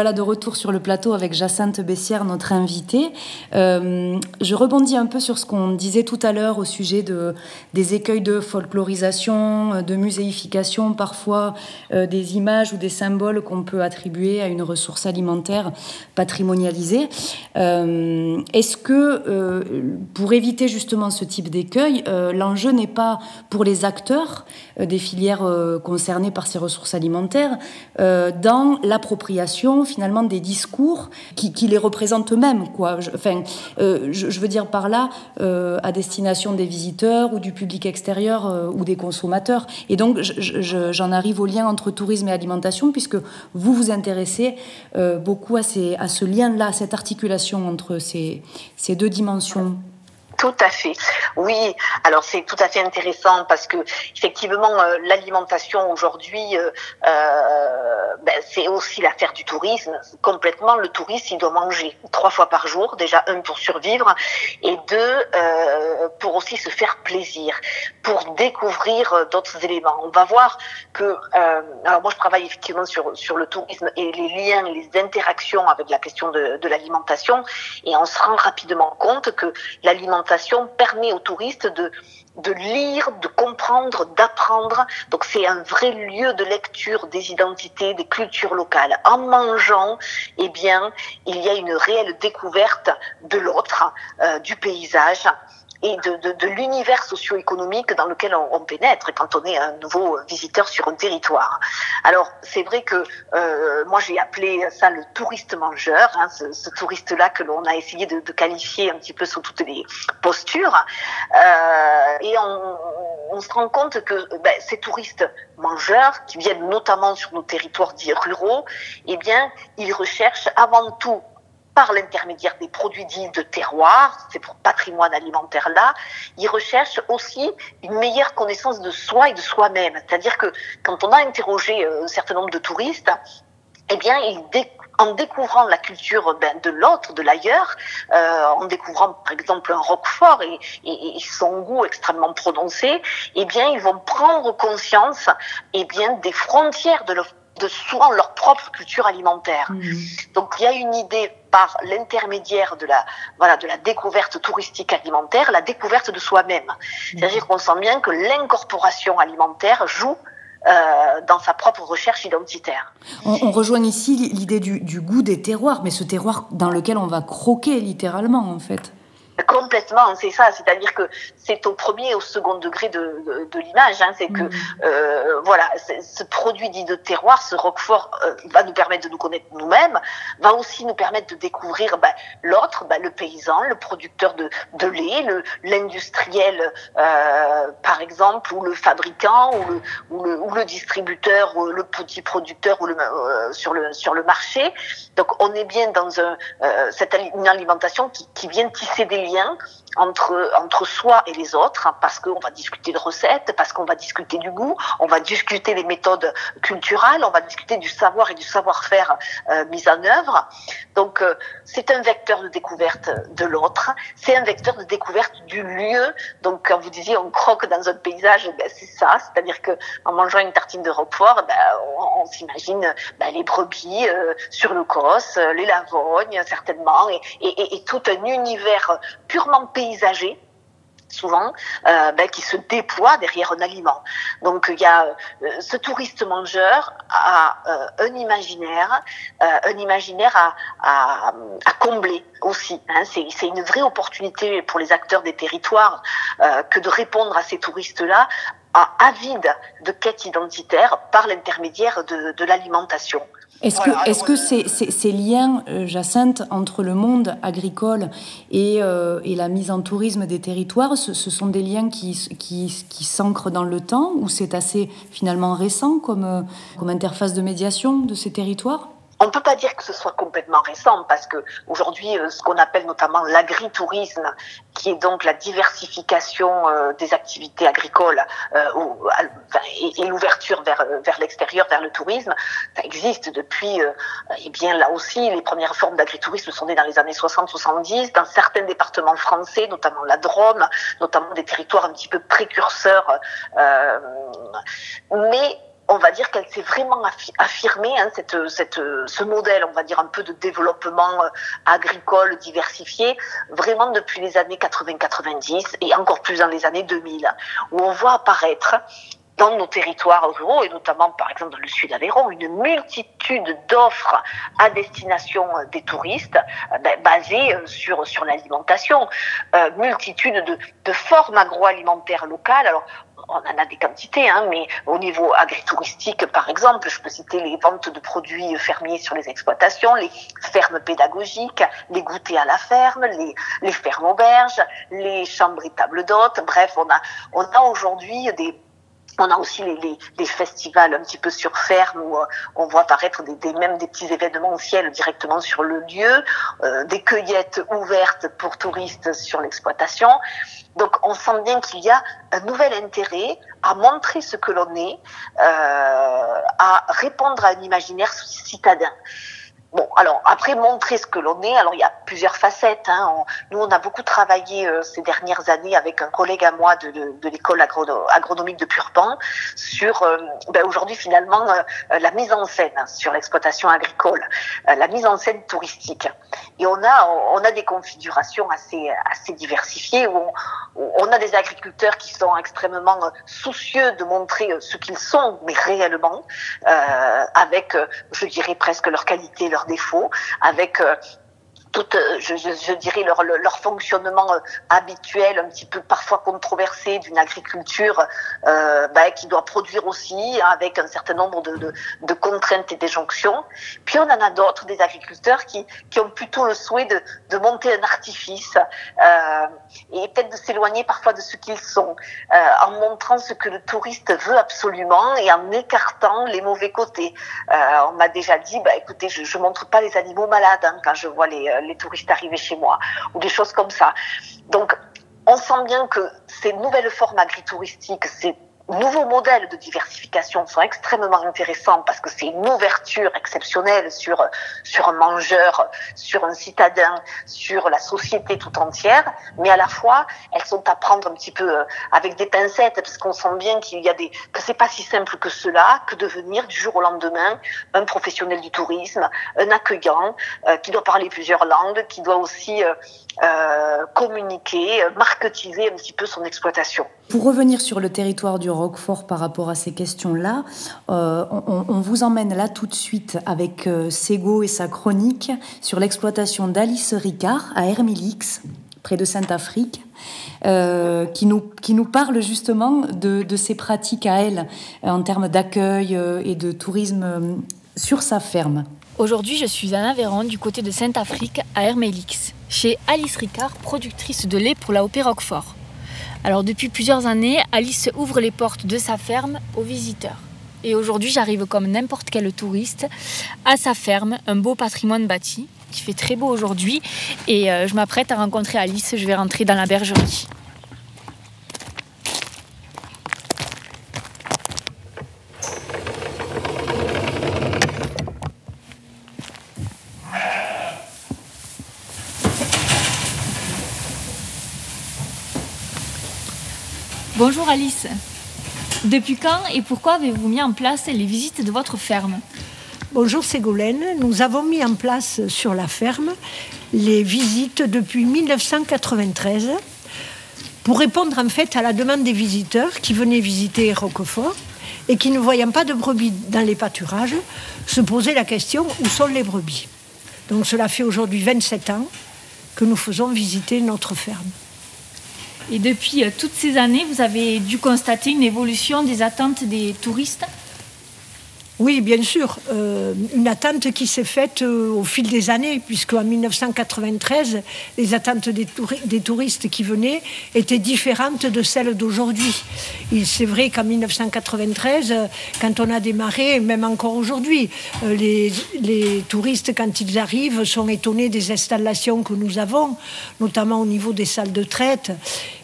B: Voilà de retour sur le plateau avec Jacinthe Bessière, notre invitée. Euh, je rebondis un peu sur ce qu'on disait tout à l'heure au sujet de, des écueils de folklorisation, de muséification, parfois euh, des images ou des symboles qu'on peut attribuer à une ressource alimentaire patrimonialisée. Euh, Est-ce que, euh, pour éviter justement ce type d'écueil, euh, l'enjeu n'est pas pour les acteurs euh, des filières euh, concernées par ces ressources alimentaires euh, dans l'appropriation finalement des discours qui, les représentent eux-mêmes. Euh, je, veux dire par là euh, à destination des visiteurs ou du public extérieur euh, ou des consommateurs. Et donc je- je- j'en arrive au lien entre tourisme et alimentation puisque vous vous intéressez beaucoup à, ce lien-là, à cette articulation entre ces deux dimensions.
C: Tout à fait. Oui, alors c'est tout à fait intéressant parce que effectivement euh, l'alimentation aujourd'hui, euh, euh, ben, c'est aussi l'affaire du tourisme. Complètement, le touriste il doit manger trois fois par jour, déjà un pour survivre et deux pour aussi se faire plaisir, pour découvrir d'autres éléments. On va voir que, alors moi je travaille effectivement sur sur le tourisme et les liens, les interactions avec la question de, de l'alimentation et on se rend rapidement compte que l'alimentation permet aux touristes de lire, de comprendre, d'apprendre. Donc c'est un vrai lieu de lecture des identités, des cultures locales. En mangeant, eh bien, il y a une réelle découverte de l'autre, euh, du paysage et de, de, de l'univers socio-économique dans lequel on, pénètre quand on est un nouveau visiteur sur un territoire. Alors c'est vrai que euh, moi j'ai appelé ça le touriste mangeur, hein, ce, ce touriste-là que l'on a essayé de, de, qualifier un petit peu sous toutes les postures, euh, et on, on, se rend compte que ben, ces touristes mangeurs qui viennent notamment sur nos territoires dits ruraux, eh bien ils recherchent avant tout par l'intermédiaire des produits dits de terroir, pour patrimoine alimentaire là, ils recherchent aussi une meilleure connaissance de soi et de soi-même. C'est-à-dire que quand on a interrogé un certain nombre de touristes, eh bien, ils en découvrant la culture ben, de l'autre, de l'ailleurs, euh, en découvrant par exemple un roquefort et, et, et, son goût extrêmement prononcé, eh bien ils vont prendre conscience eh bien des frontières de, le, de souvent leur propre culture alimentaire. Mmh. Donc il y a une idée par l'intermédiaire de la voilà de la découverte touristique alimentaire, la découverte de soi-même. Mmh. C'est-à-dire qu'on sent bien que l'incorporation alimentaire joue euh, dans sa propre recherche identitaire.
B: On, on rejoint ici l'idée du, du, goût des terroirs, mais ce terroir dans lequel on va croquer littéralement en fait.
C: Complètement, c'est ça. C'est-à-dire que c'est au premier et au second degré de, de, l'image. Hein. C'est que, mm. euh, voilà, ce produit dit de terroir, ce Roquefort, euh, va nous permettre de nous connaître nous-mêmes, va aussi nous permettre de découvrir bah, l'autre, bah, le paysan, le producteur de, de lait, l'industriel, euh, par exemple, ou le fabricant, ou le, ou le, ou le distributeur, ou le petit producteur, ou le, euh, sur, le, sur le marché. Donc, on est bien dans un, euh, cette, une alimentation qui, qui vient tisser des liens entre, entre soi et les autres, hein, parce qu'on va discuter de recettes, parce qu'on va discuter du goût, on va discuter des méthodes culturelles, on va discuter du savoir et du savoir-faire euh, mis en œuvre. Donc, euh, c'est un vecteur de découverte de l'autre, c'est un vecteur de découverte du lieu. Donc, quand vous disiez on croque dans un paysage, ben, c'est ça, c'est-à-dire que en mangeant une tartine de Roquefort, ben, on, s'imagine ben, les brebis euh, sur le cos, les lavognes certainement, et, et, et, tout un univers purement paysage paysager souvent, euh, ben, qui se déploie derrière un aliment. Donc il y a euh, ce touriste mangeur a euh, un imaginaire, un imaginaire à, à, combler aussi. Hein. C'est une vraie opportunité pour les acteurs des territoires que de répondre à ces touristes-là avides de quête identitaire par l'intermédiaire de, de l'alimentation.
B: Est-ce que, est-ce que ces, ces, liens, euh, Jacinthe, entre le monde agricole et, euh, et, la mise en tourisme des territoires, ce, sont des liens qui, qui, qui s'ancrent dans le temps ou c'est assez finalement récent comme, euh, comme interface de médiation de ces territoires?
C: On ne peut pas dire que ce soit complètement récent parce que aujourd'hui, euh, ce qu'on appelle notamment l'agritourisme, qui est donc la diversification euh, des activités agricoles euh, et, l'ouverture vers, vers l'extérieur, vers le tourisme, ça existe depuis, eh bien là aussi, les premières formes d'agritourisme sont nées dans les années 60-70, dans certains départements français, notamment la Drôme, notamment des territoires un petit peu précurseurs. mais on va dire qu'elle s'est vraiment affirmée, hein, cette, ce modèle, on va dire un peu de développement euh, agricole diversifié, vraiment depuis les années 80-90 et encore plus dans les années 2000, où on voit apparaître dans nos territoires ruraux, et notamment par exemple dans le sud d'Aveyron, une multitude d'offres à destination euh, des touristes euh, ben, basées sur, sur l'alimentation, multitude de, de formes agroalimentaires locales. Alors, on en a des quantités, hein, mais au niveau agritouristique, par exemple, je peux citer les ventes de produits fermiers sur les exploitations, les fermes pédagogiques, les goûters à la ferme, les, les fermes auberges, les chambres et tables d'hôtes. Bref, on a, on a aujourd'hui des on a aussi les, les, festivals un petit peu sur ferme où euh, on voit apparaître des, des, même des petits ciel directement sur le lieu, euh, des cueillettes ouvertes pour touristes sur l'exploitation. Donc on sent bien qu'il y a un nouvel intérêt à montrer ce que l'on est, euh, à répondre à un imaginaire citadin. Bon, alors après montrer ce que l'on est, alors il y a plusieurs facettes. Hein. nous, on a beaucoup travaillé euh, ces dernières années avec un collègue à moi de, de, de l'école agronomique de Purpan sur euh, ben aujourd'hui finalement euh, la mise en scène sur l'exploitation agricole, la mise en scène touristique. Et on a on a des configurations assez assez diversifiées où on, on a des agriculteurs qui sont extrêmement soucieux de montrer ce qu'ils sont, mais réellement, avec, je dirais presque leur qualité, leur défauts, avec euh, tout, euh, je, je, dirais leur, leur fonctionnement euh, habituel, un petit peu parfois controversé d'une agriculture euh, bah, qui doit produire aussi avec un certain nombre de, de, contraintes et d'injonctions. Puis on en a d'autres, des agriculteurs qui, qui ont plutôt le souhait de, de monter un artifice et peut-être de s'éloigner parfois de ce qu'ils sont, en montrant ce que le touriste veut absolument et en écartant les mauvais côtés. On m'a déjà dit, bah, écoutez, je, je montre pas les animaux malades hein, quand je vois les les touristes arriver chez moi, ou des choses comme ça. Donc, on sent bien que ces nouvelles formes agritouristiques, ces nouveaux modèles de diversification sont extrêmement intéressants parce que c'est une ouverture exceptionnelle sur sur un mangeur, sur un citadin, sur la société tout entière, mais à la fois elles sont à prendre un petit peu euh, avec des pincettes parce qu'on sent bien qu'il y a des que c'est pas si simple que cela que devenir du jour au lendemain un professionnel du tourisme, un accueillant euh, qui doit parler plusieurs langues, qui doit aussi euh, communiquer, marketiser un petit peu son exploitation.
B: Pour revenir sur le territoire du Roquefort par rapport à ces questions-là, euh, on, vous emmène là tout de suite avec euh, Sego et sa chronique sur l'exploitation d'Alice Ricard à Hermilix, près de Sainte-Afrique, euh, qui, nous, qui nous parle justement de, de ses pratiques à elle en termes d'accueil et de tourisme sur sa ferme.
H: Aujourd'hui, je suis à Aveyron, du côté de Sainte-Afrique, à Hermélix, chez Alice Ricard, productrice de lait pour la OP Roquefort. Alors depuis plusieurs années, Alice ouvre les portes de sa ferme aux visiteurs. Et aujourd'hui, j'arrive comme n'importe quel touriste à sa ferme, un beau patrimoine bâti, qui fait très beau aujourd'hui. Et euh, je m'apprête à rencontrer Alice, je vais rentrer dans la bergerie. Alice. Depuis quand et pourquoi avez-vous mis en place les visites de votre ferme?
I: Bonjour Ségolène. Nous avons mis en place sur la ferme les visites depuis 1993 pour répondre en fait à la demande des visiteurs qui venaient visiter Roquefort et qui ne voyant pas de brebis dans les pâturages se posaient la question où sont les brebis? Donc cela fait aujourd'hui 27 ans que nous faisons visiter notre ferme.
H: Et depuis euh, toutes ces années, vous avez dû constater une évolution des attentes des touristes
I: oui, bien sûr. Euh, une attente qui s'est faite euh, au fil des années, puisque en 1993, les attentes des, touristes qui venaient étaient différentes de celles d'aujourd'hui. C'est vrai qu'en 1993, quand on a démarré, même encore aujourd'hui, les, les, touristes, quand ils arrivent, sont étonnés des installations que nous avons, notamment au niveau des salles de traite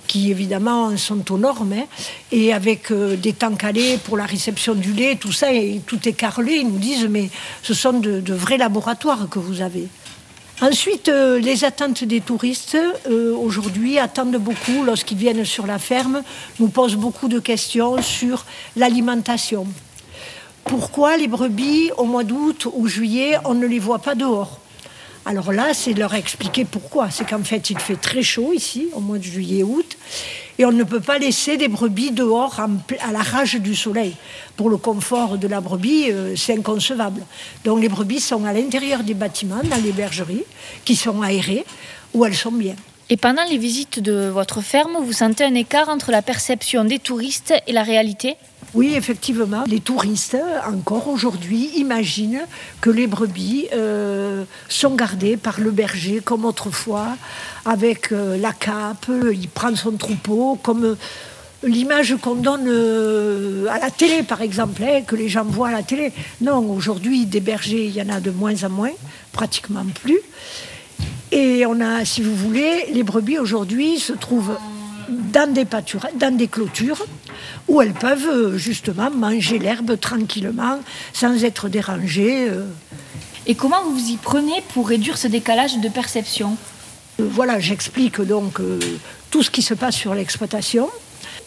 I: qui évidemment sont aux normes, hein, et avec euh, des temps calés pour la réception du lait, tout ça, et tout est carrelé. Ils nous disent, mais ce sont de, vrais laboratoires que vous avez. Ensuite, euh, les attentes des touristes, euh, aujourd'hui, attendent beaucoup lorsqu'ils viennent sur la ferme, nous posent beaucoup de questions sur l'alimentation. Pourquoi les brebis, au mois d'août ou juillet, on ne les voit pas dehors? Alors là, c'est leur expliquer pourquoi. C'est qu'en fait, il fait très chaud ici, au mois de juillet-août, et on ne peut pas laisser des brebis dehors à la rage du soleil. Pour le confort de la brebis, euh, c'est inconcevable. Donc les brebis sont à l'intérieur des bâtiments, dans les bergeries, qui sont aérées, où elles sont bien.
H: Et pendant les visites de votre ferme, vous sentez un écart entre la perception des touristes et la réalité?
I: Oui, effectivement, les touristes, encore aujourd'hui, imaginent que les brebis euh, sont gardées par le berger comme autrefois, avec euh, la cape, il prend son troupeau, comme euh, l'image qu'on donne à la télé, par exemple, hein, que les gens voient à la télé. Non, aujourd'hui, des bergers, il y en a de moins en moins, pratiquement plus. Et on a, si vous voulez, les brebis aujourd'hui se trouvent dans des pâtures, dans des clôtures, où elles peuvent euh, justement manger l'herbe tranquillement, sans être dérangées. Euh.
H: Et comment vous vous y prenez pour réduire ce décalage de perception?
I: Euh, Voilà, j'explique donc tout ce qui se passe sur l'exploitation.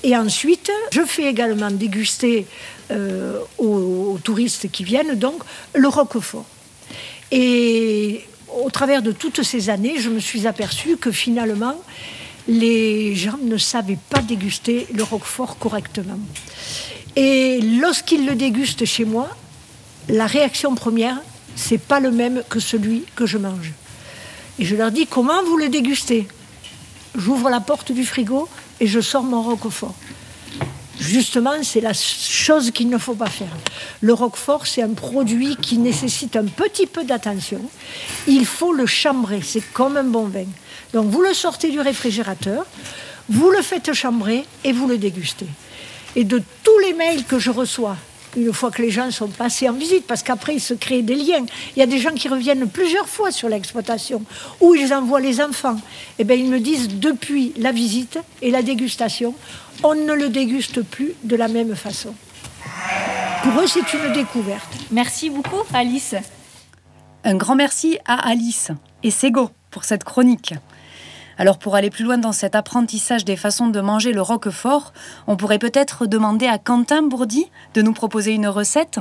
I: Et ensuite, je fais également déguster aux, touristes qui viennent donc le roquefort. Et au travers de toutes ces années, je me suis aperçue que finalement, les gens ne savaient pas déguster le roquefort correctement. Et lorsqu'ils le dégustent chez moi, la réaction première, c'est pas le même que celui que je mange. Et je leur dis comment vous le dégustez? J'ouvre la porte du frigo et je sors mon roquefort. Justement, c'est la chose qu'il ne faut pas faire. Le roquefort, c'est un produit qui nécessite un petit peu d'attention. Il faut le chambrer, c'est comme un bon vin. Donc vous le sortez du réfrigérateur, vous le faites chambrer et vous le dégustez. Et de tous les mails que je reçois, une fois que les gens sont passés en visite, parce qu'après, il se crée des liens. Il y a des gens qui reviennent plusieurs fois sur l'exploitation, où ils envoient les enfants. Eh bien, ils me disent, depuis la visite et la dégustation, on ne le déguste plus de la même façon. Pour eux, c'est une découverte.
H: Merci beaucoup, Alice.
B: Un grand merci à Alice et Sego pour cette chronique. Alors pour aller plus loin dans cet apprentissage des façons de manger le roquefort, on pourrait peut-être demander à Quentin Bourdi de nous proposer une recette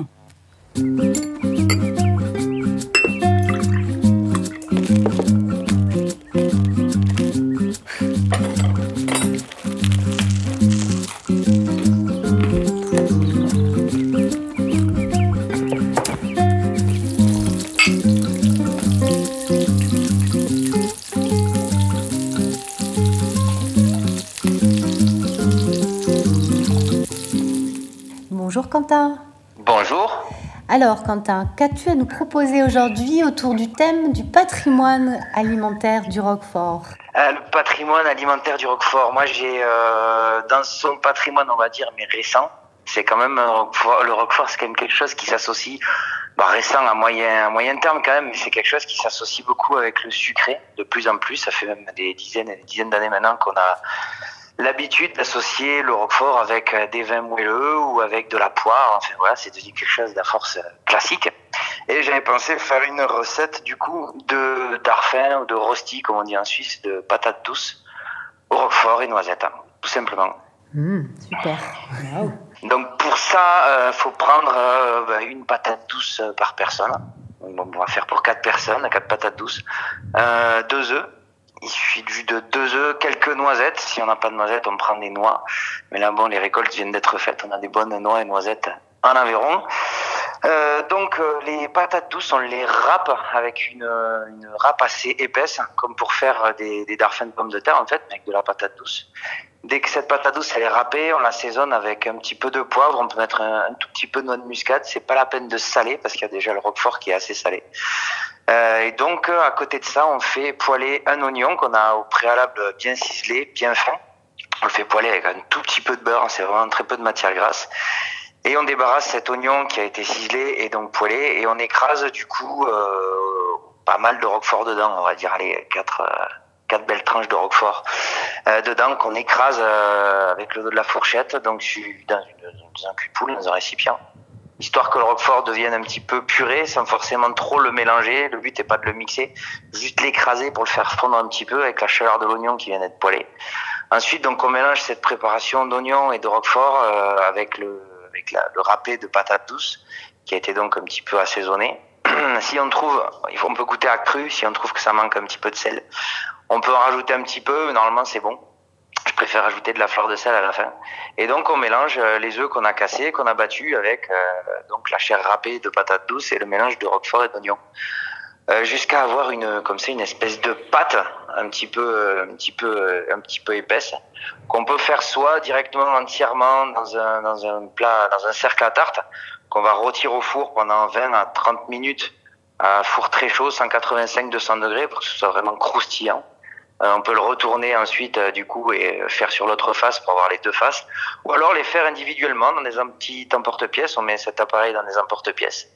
A: Quentin.
J: Bonjour.
A: Alors Quentin, qu'as-tu à nous proposer aujourd'hui autour du thème du patrimoine alimentaire du Roquefort
J: euh, Le patrimoine alimentaire du Roquefort, moi j'ai euh, dans son patrimoine on va dire mais récent, c'est quand même le Roquefort c'est quand même quelque chose qui s'associe bah, récent à moyen, à moyen terme quand même, mais c'est quelque chose qui s'associe beaucoup avec le sucré de plus en plus. Ça fait même des dizaines et des dizaines d'années maintenant qu'on a l'habitude d'associer le roquefort avec euh, des vins moelleux ou avec de la poire. Enfin voilà, c'est devenu quelque chose de force euh, classique. Et j'avais pensé faire une recette du coup de darfin ou de rosti, comme on dit en Suisse, de patates douces au roquefort et noisettes, hein, tout simplement.
A: Mmh, super.
J: Donc pour ça, euh, faut prendre euh, bah, une patate douce par personne. on va faire pour quatre personnes, quatre patates douces, euh, deux œufs, il suffit juste de deux œufs, quelques noisettes. Si on n'a pas de noisettes, on prend des noix. Mais là, bon, les récoltes viennent d'être faites. On a des bonnes noix et noisettes en Aveyron. Euh, donc euh, les patates douces, on les râpe avec une, une râpe assez épaisse, comme pour faire des, des darfins de pommes de terre en fait, avec de la patate douce. Dès que cette patate douce elle est râpée, on l'assaisonne avec un petit peu de poivre, on peut mettre un, un tout petit peu de noix de muscade. C'est pas la peine de saler parce qu'il y a déjà le roquefort qui est assez salé. Euh, et donc, euh, à côté de ça, on fait poêler un oignon qu'on a au préalable bien ciselé, bien fin. On le fait poêler avec un tout petit peu de beurre, c'est vraiment très peu de matière grasse. Et on débarrasse cet oignon qui a été ciselé et donc poêlé, et on écrase du coup euh, pas mal de roquefort dedans, on va dire les quatre, quatre belles tranches de roquefort dedans qu'on écrase avec le dos de la fourchette, donc dans, dans un cul de poule, dans un récipient histoire que le roquefort devienne un petit peu puré sans forcément trop le mélanger. Le but n'est pas de le mixer, juste l'écraser pour le faire fondre un petit peu avec la chaleur de l'oignon qui vient d'être poêlé. Ensuite, donc on mélange cette préparation d'oignon et de roquefort euh, avec le avec le râpé de patates douces qui a été donc un petit peu assaisonné. si on trouve, on peut goûter à cru. Si on trouve que ça manque un petit peu de sel, on peut en rajouter un petit peu. Normalement, c'est bon. Je préfère ajouter de la fleur de sel à la fin. Et donc on mélange euh, les œufs qu'on a cassés, qu'on a battus avec euh, donc la chair râpée de patates douces et le mélange de roquefort et d'oignon. Euh, jusqu'à avoir une comme ça une espèce de pâte un petit peu un petit peu un petit peu épaisse qu'on peut faire soit directement entièrement dans un dans un plat dans un cercle à tarte qu'on va rôtir au four pendant 20 à 30 minutes à four très chaud 185 200 degrés pour que ce soit vraiment croustillant euh, on peut le retourner ensuite euh, du coup et faire sur l'autre face pour avoir les deux faces, ou alors les faire individuellement dans des petits emporte-pièces. On met cet appareil dans des emporte-pièces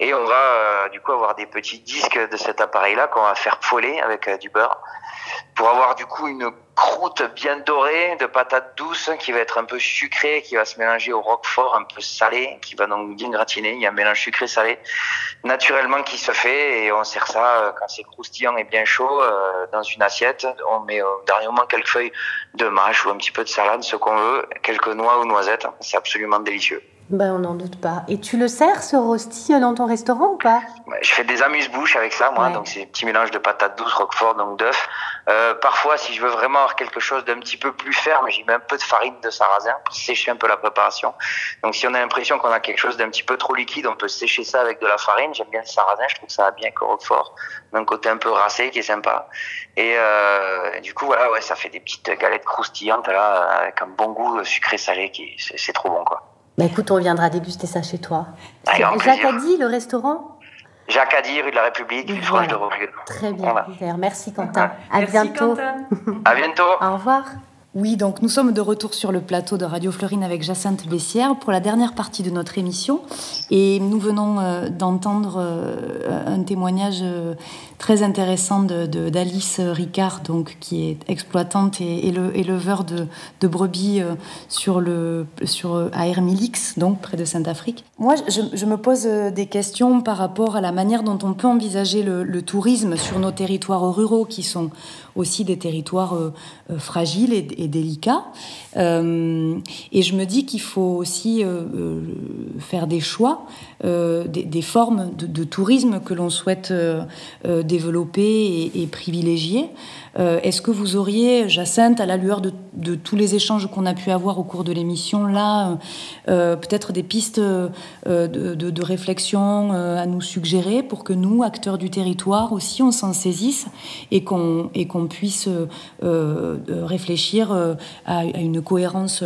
J: et on va euh, du coup avoir des petits disques de cet appareil-là qu'on va faire poêler avec du beurre pour avoir du coup une croûte bien dorée de patates douces qui va être un peu sucrée, qui va se mélanger au roquefort un peu salé, qui va donc bien gratiner. Il y a un mélange sucré-salé naturellement qui se fait et on sert ça euh, quand c'est croustillant et bien chaud euh, dans une assiette. On met au dernier moment quelques feuilles de mâche ou un petit peu de salade, ce qu'on veut, quelques noix ou noisettes. C'est absolument délicieux.
A: Ben, on n'en doute pas. Et tu le sers, ce rosti, dans ton restaurant ou pas?
J: Je fais des amuse-bouches avec ça, moi. Donc, c'est des petits mélanges de patates douces, roquefort, donc d'œufs. Euh, parfois, si je veux vraiment avoir quelque chose d'un petit peu plus ferme, j'y mets un peu de farine de sarrasin pour sécher un peu la préparation. Donc, si on a l'impression qu'on a quelque chose d'un petit peu trop liquide, on peut sécher ça avec de la farine. J'aime bien le sarrasin, je trouve que ça va bien avec le roquefort. D'un côté un peu racé qui est sympa. Et euh, du coup, voilà, ouais, ça fait des petites galettes croustillantes, là, avec un bon goût sucré-salé qui, c'est trop bon, quoi.
A: Bah écoute, on viendra déguster ça chez toi.
J: Jacques
A: Adi, le restaurant
J: Jacques Adi, rue de la République, voilà. de.
A: Très bien, voilà. merci Quentin. À bientôt.
J: à bientôt.
A: Au revoir.
B: Oui, donc nous sommes de retour sur le plateau de Radio Florine avec Jacinthe Bessière pour la dernière partie de notre émission. Et nous venons euh, d'entendre euh, un témoignage euh, très intéressant d'Alice Ricard, donc, qui est exploitante et, éleveur de, brebis sur le, sur, à Hermilix, donc près de Sainte-Afrique. Moi, je, me pose des questions par rapport à la manière dont on peut envisager le, tourisme sur nos territoires ruraux qui sont aussi des territoires euh, euh, fragiles et, délicats. Euh, et je me dis qu'il faut aussi faire des choix des, formes de, tourisme que l'on souhaite développer et privilégier. Euh, est-ce que vous auriez, Jacinthe, à la lueur de, tous les échanges qu'on a pu avoir au cours de l'émission, là, euh, euh, peut-être des pistes de, réflexion à nous suggérer pour que nous, acteurs du territoire aussi, on s'en saisisse et qu'on qu'on puisse réfléchir à, une cohérence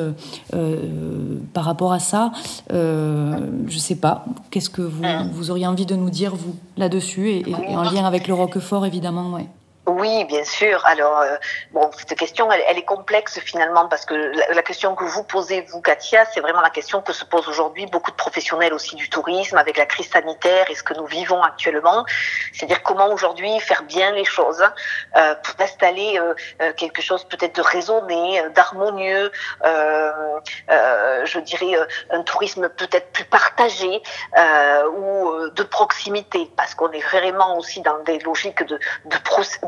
B: par rapport à ça Je ne sais pas. Qu'est-ce que vous, vous, auriez envie de nous dire, vous, là-dessus, et, et, en lien avec le Roquefort, évidemment ouais.
C: Oui, bien sûr. Alors, euh, cette question, elle, est complexe finalement parce que la, question que vous posez, vous, Katia, c'est vraiment la question que se posent aujourd'hui beaucoup de professionnels aussi du tourisme avec la crise sanitaire et ce que nous vivons actuellement. C'est-à-dire comment aujourd'hui faire bien les choses euh, pour installer euh, quelque chose peut-être de raisonné, d'harmonieux, je dirais un tourisme peut-être plus partagé ou de proximité parce qu'on est vraiment aussi dans des logiques de, de,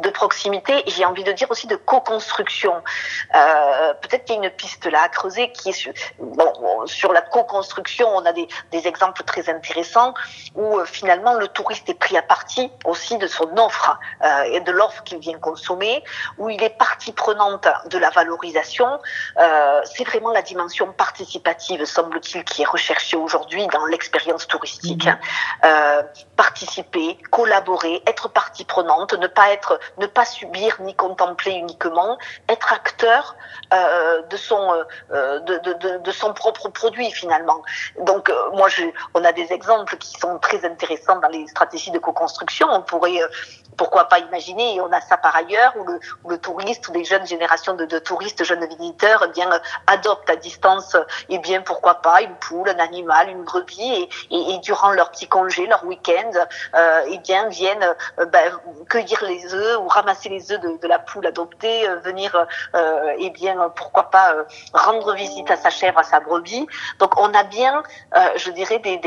C: de proximité et j'ai envie de dire aussi de co-construction. Euh, peut-être qu'il y a une piste là à creuser qui est sur, bon, sur la co-construction. On a des, des, exemples très intéressants où euh, finalement le touriste est pris à partie aussi de son offre euh, et de l'offre qu'il vient consommer, où il est partie prenante de la valorisation. C'est vraiment la dimension participative, semble-t-il, qui est recherchée aujourd'hui dans l'expérience touristique. Mmh. Participer, collaborer, être partie prenante, ne pas être ne pas subir ni contempler uniquement, être acteur euh, de son euh, de, de, son propre produit finalement. Donc euh, moi, je, on a des exemples qui sont très intéressants dans les stratégies de co-construction. On pourrait pourquoi pas imaginer, et on a ça par ailleurs, où le, le touriste ou des jeunes générations de, de touristes, jeunes visiteurs, eh bien adoptent à distance, et eh bien pourquoi pas une poule, un animal, une brebis, et, et, durant leur petit congé, leur week-end, eh bien viennent ben, cueillir les œufs ramasser les œufs de, la poule adoptée, euh, venir, euh, et eh bien, pourquoi pas euh, rendre visite à sa chèvre, à sa brebis. Donc on a bien, je dirais, des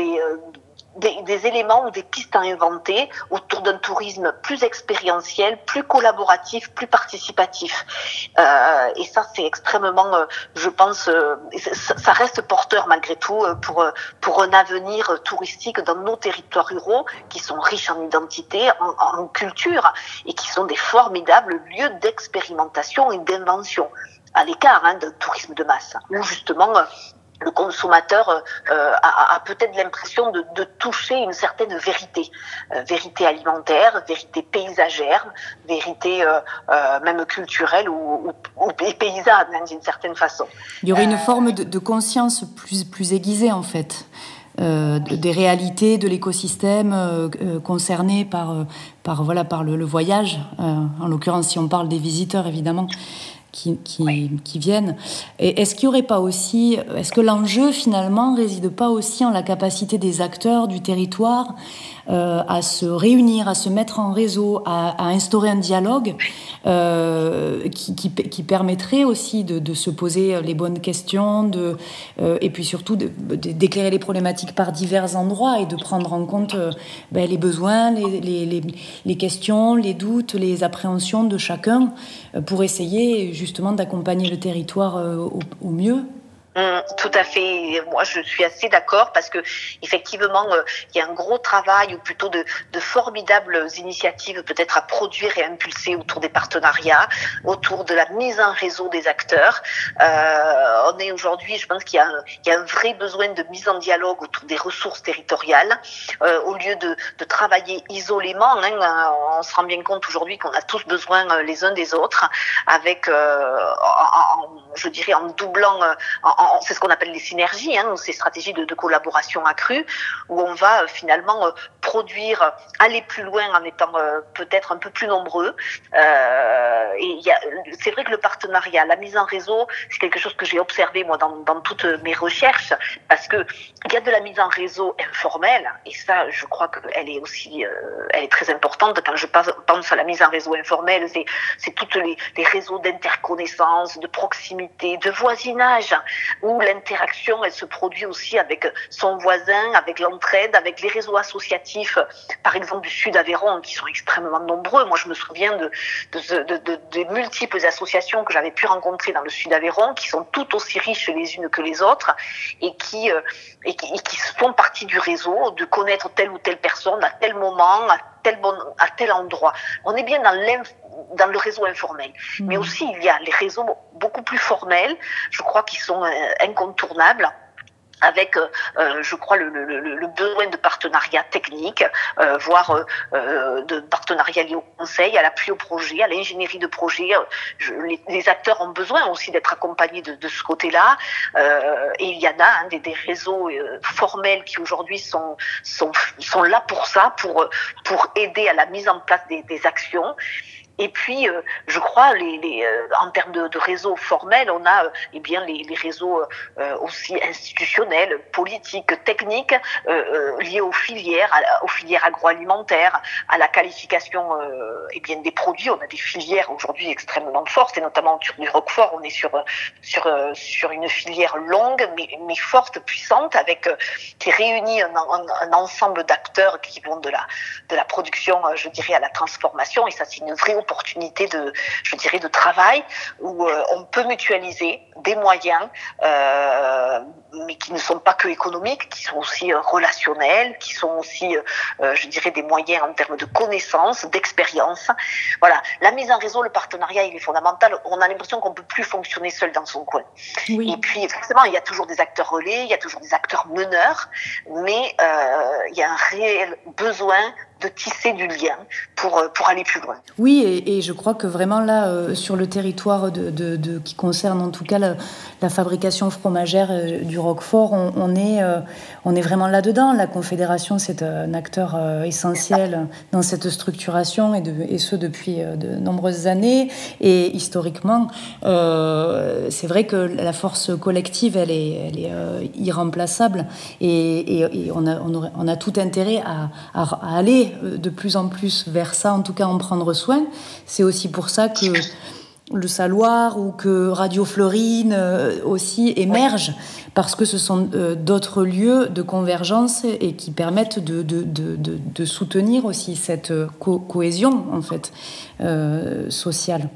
C: des, éléments ou des pistes à inventer autour d'un tourisme plus expérientiel, plus collaboratif, plus participatif. Euh, et ça, c'est extrêmement, euh, je pense, euh, ça, reste porteur malgré tout pour pour un avenir touristique dans nos territoires ruraux qui sont riches en identité, en, en culture et qui sont des formidables lieux d'expérimentation et d'invention à l'écart hein, d'un tourisme de masse, où justement le consommateur euh, a, peut-être l'impression de, toucher une certaine vérité, euh, vérité alimentaire, vérité paysagère, vérité euh, même culturelle ou, paysanne hein, d'une certaine façon.
B: Il y aurait une forme de, conscience plus, plus aiguisée en fait. des réalités de l'écosystème concerné par, par, voilà, par le, le voyage, en l'occurrence si on parle des visiteurs évidemment, qui, qui, viennent. Et est-ce qu'il n'y aurait pas aussi, est-ce que l'enjeu finalement réside pas aussi en la capacité des acteurs du territoire euh, à se réunir, à se mettre en réseau, à, instaurer un dialogue euh, qui, qui, permettrait aussi de, se poser les bonnes questions de, euh, et puis surtout d'éclairer les problématiques par divers endroits et de prendre en compte ben, les besoins, les, les, les, questions, les doutes, les appréhensions de chacun pour essayer justement d'accompagner le territoire au mieux.
C: Mmh, tout à fait. Moi, je suis assez d'accord parce que effectivement, euh, il y a un gros travail ou plutôt de, de formidables initiatives peut-être à produire et à impulser autour des partenariats, autour de la mise en réseau des acteurs. Euh, on est aujourd'hui, je pense qu'il y, y, a un vrai besoin de mise en dialogue autour des ressources territoriales, euh, au lieu de, de travailler isolément. Hein, on se rend bien compte aujourd'hui qu'on a tous besoin euh, les uns des autres, avec, euh, en, je dirais, en doublant, en, c'est ce qu'on appelle les synergies, hein, ces stratégies de, collaboration accrue, où on va euh, finalement euh, produire, aller plus loin en étant euh, peut-être un peu plus nombreux. Et c'est vrai que le partenariat, la mise en réseau, c'est quelque chose que j'ai observé moi dans, toutes mes recherches, parce que il y a de la mise en réseau informelle, et ça, je crois qu'elle est aussi, elle est très importante. Quand je pense à la mise en réseau informelle, c'est toutes les réseaux d'interconnaissance, de proximité, de voisinage. Où l'interaction, elle se produit aussi avec son voisin, avec l'entraide, avec les réseaux associatifs, par exemple du Sud Aveyron, qui sont extrêmement nombreux. Moi, je me souviens de, de, de, de multiples associations que j'avais pu rencontrer dans le Sud Aveyron, qui sont toutes aussi riches les unes que les autres, et qui, euh, et qui, et qui font partie du réseau, de connaître telle ou telle personne à tel moment, à tel, bon, à tel endroit. On est bien dans, dans le réseau informel. Mmh. Mais aussi, il y a les réseaux beaucoup plus formels, je crois, qui sont euh, incontournables avec, euh, euh, je crois, le, le, le, besoin de partenariat technique, euh, voire euh, de partenariat lié au conseil, à l'appui au projet, à l'ingénierie de projet. Je, les, les, acteurs ont besoin aussi d'être accompagnés de, de ce côté-là. Euh, et il y en a hein, des, des, réseaux formels qui aujourd'hui sont, sont, sont là pour ça, pour, pour aider à la mise en place des, des actions. Et puis, euh, je crois, les, les, euh, en termes de, de réseaux formels, on a euh, eh bien les, les réseaux euh, aussi institutionnels, politiques, techniques, liés aux filières, aux filières agroalimentaires, à la qualification eh bien des produits. On a des filières aujourd'hui extrêmement fortes, et notamment sur du Roquefort, on est sur sur sur une filière longue, mais, mais forte, puissante, avec qui réunit un, un, un ensemble d'acteurs qui vont de la de la production, je dirais, à la transformation. Et ça, c'est une vraie opportunité de, je dirais, de travail où euh, on peut mutualiser des moyens, euh, mais qui ne sont pas que économiques, qui sont aussi euh, relationnels, qui sont aussi, je dirais, des moyens en termes de connaissances, d'expérience. Voilà, la mise en réseau, le partenariat, il est fondamental. On a l'impression qu'on peut plus fonctionner seul dans son coin. Oui. Et puis, forcément, il y a toujours des acteurs relais, il y a toujours des acteurs meneurs, mais il y a un réel besoin de tisser du lien pour, euh, pour aller plus loin.
B: Oui, et, je crois que vraiment là, euh, sur le territoire de, qui concerne en tout cas la, fabrication fromagère euh, du Roquefort, on, est, on est vraiment là-dedans. La Confédération, c'est un acteur essentiel dans cette structuration, et, ce depuis de nombreuses années. Et historiquement, c'est vrai que la force collective, elle est, elle est irremplaçable, et, on, a, on, a, tout intérêt à aller de plus en plus vers ça, en tout cas en prendre soin. C'est aussi pour ça que le Saloir ou que Radio Florine euh, aussi émergent parce que ce sont euh, d'autres lieux de convergence et qui permettent de, soutenir aussi cette co cohésion en fait euh, sociale.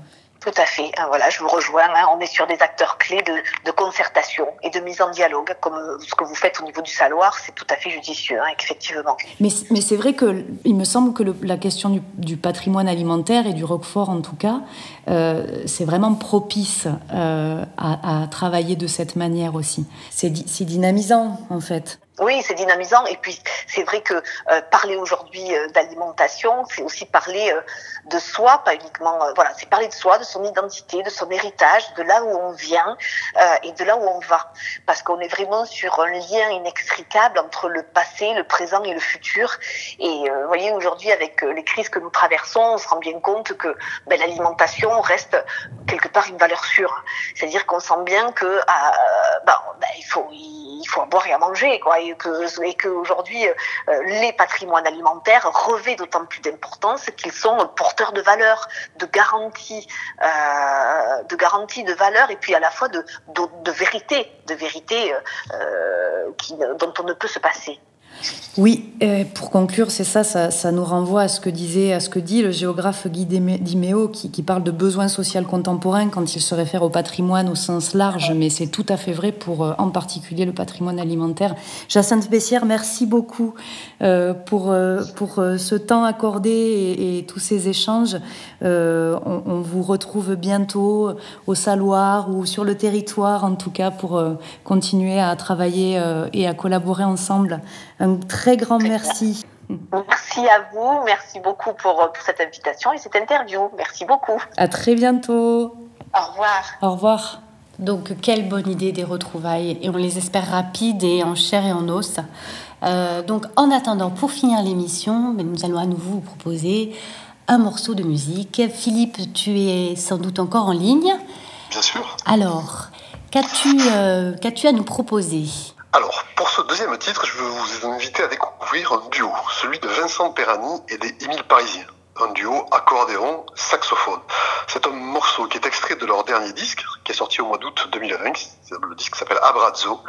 C: Tout à fait. Hein, voilà, je vous rejoins. Hein, on est sur des acteurs clés de, de, concertation et de mise en dialogue, comme ce que vous faites au niveau du Saloir, c'est tout à fait judicieux, hein, effectivement.
B: Mais, mais c'est vrai que il me semble que le, la question du, du, patrimoine alimentaire et du Roquefort, en tout cas, euh, c'est vraiment propice euh, à, à, travailler de cette manière aussi. C'est dynamisant, en fait.
C: Oui, c'est dynamisant. Et puis, c'est vrai que euh, parler aujourd'hui euh, d'alimentation, c'est aussi parler de soi, pas uniquement. Euh, voilà, c'est parler de soi, de son identité, de son héritage, de là où on vient euh, et de là où on va. Parce qu'on est vraiment sur un lien inextricable entre le passé, le présent et le futur. Et euh, vous voyez, aujourd'hui, avec les crises que nous traversons, on se rend bien compte que ben, l'alimentation reste quelque part une valeur sûre. C'est-à-dire qu'on sent bien que ben, ben, il faut il faut à boire et à manger, quoi. Et que, et qu'aujourd'hui, euh, les patrimoines alimentaires revêtent d'autant plus d'importance qu'ils sont de valeurs, de garanties, euh, de garanties de valeurs, et puis à la fois de, vérité, de vérité euh, qui, dont on ne peut se passer.
B: Oui, euh, pour conclure, c'est ça, ça, nous renvoie à ce que disait, à ce que dit le géographe Guy Diméo, qui, parle de besoins sociaux contemporains quand il se réfère au patrimoine au sens large, mais c'est tout à fait vrai pour, euh, en particulier, le patrimoine alimentaire. Jacinthe Bessière, merci beaucoup euh, pour, pour ce temps accordé et, et tous ces échanges. On, vous retrouve bientôt au Saloir ou sur le territoire, en tout cas, pour continuer à travailler et à collaborer ensemble. Très grand merci.
C: Merci à vous, merci beaucoup pour, pour, cette invitation et cette interview. Merci beaucoup.
B: À très bientôt.
C: Au revoir.
B: Au revoir.
A: Donc, quelle bonne idée des retrouvailles et on les espère rapides et en chair et en os. Euh, donc, en attendant, pour finir l'émission, nous allons à nouveau vous proposer un morceau de musique. Philippe, tu es sans doute encore en ligne.
F: Bien sûr.
A: Alors, qu'as-tu euh, qu à nous proposer?
F: Alors, pour ce deuxième titre, je veux vous inviter à découvrir un duo, celui de Vincent Perrani et des Émile Parisien. un duo accordéon-saxophone. C'est un morceau qui est extrait de leur dernier disque, qui est sorti au mois d'août 2020. Le disque s'appelle Abrazzo.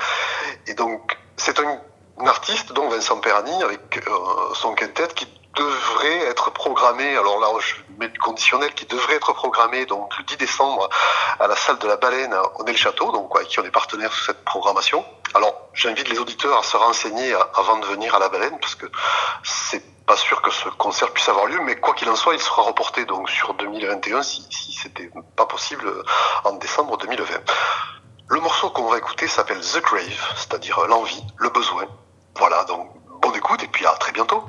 F: Et donc, c'est un, artiste, dont Vincent Perani, avec euh, son quintet, qui devrait être programmé, alors là je mets du conditionnel, qui devrait être programmé donc le 10 décembre à la salle de la Baleine au Nel-Château, donc avec qui on est partenaire sur cette programmation. Alors j'invite les auditeurs à se renseigner avant de venir à la Baleine, parce que c'est pas sûr que ce concert puisse avoir lieu, mais quoi qu'il en soit, il sera reporté donc sur 2021 si, c'était pas possible en décembre 2020. Le morceau qu'on va écouter s'appelle The Grave, c'est-à-dire l'envie, le besoin. Voilà, donc bonne écoute et puis à très bientôt.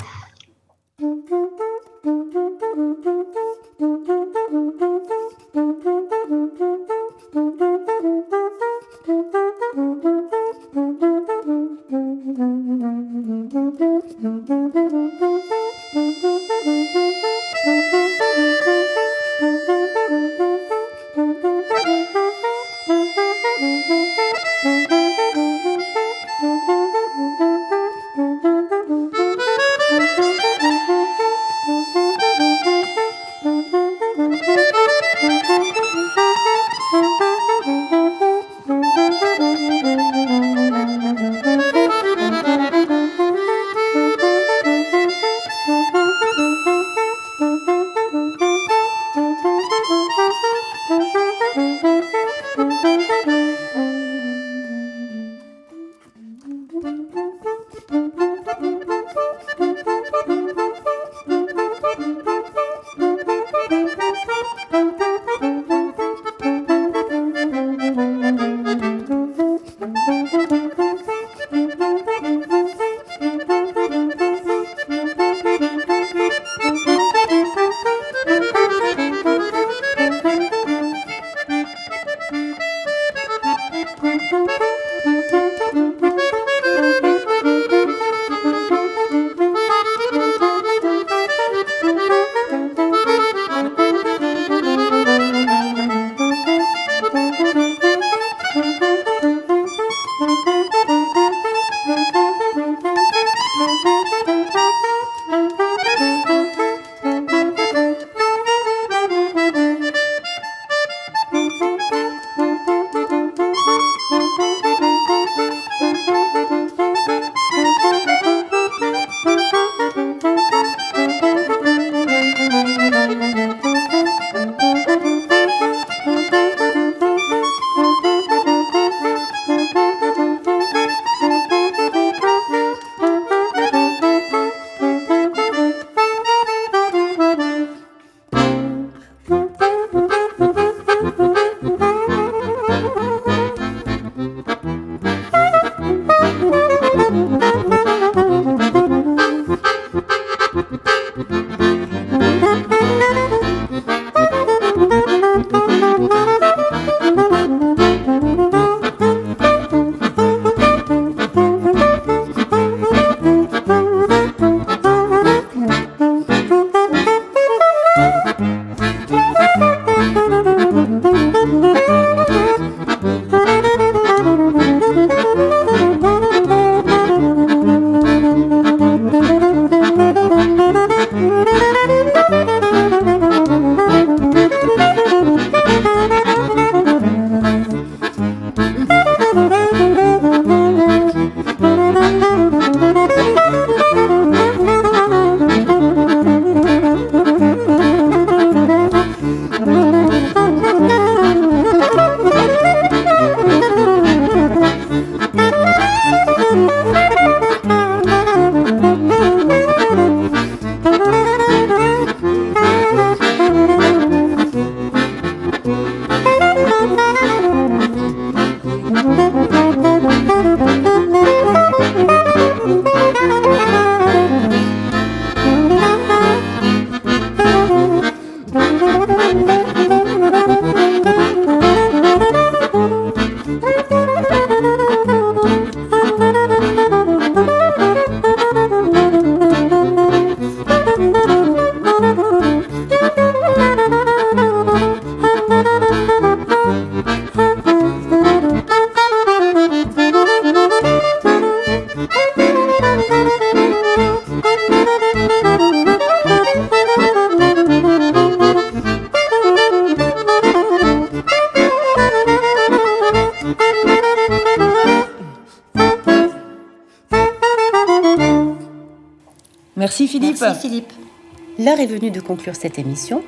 A: Est venue de conclure cette émission.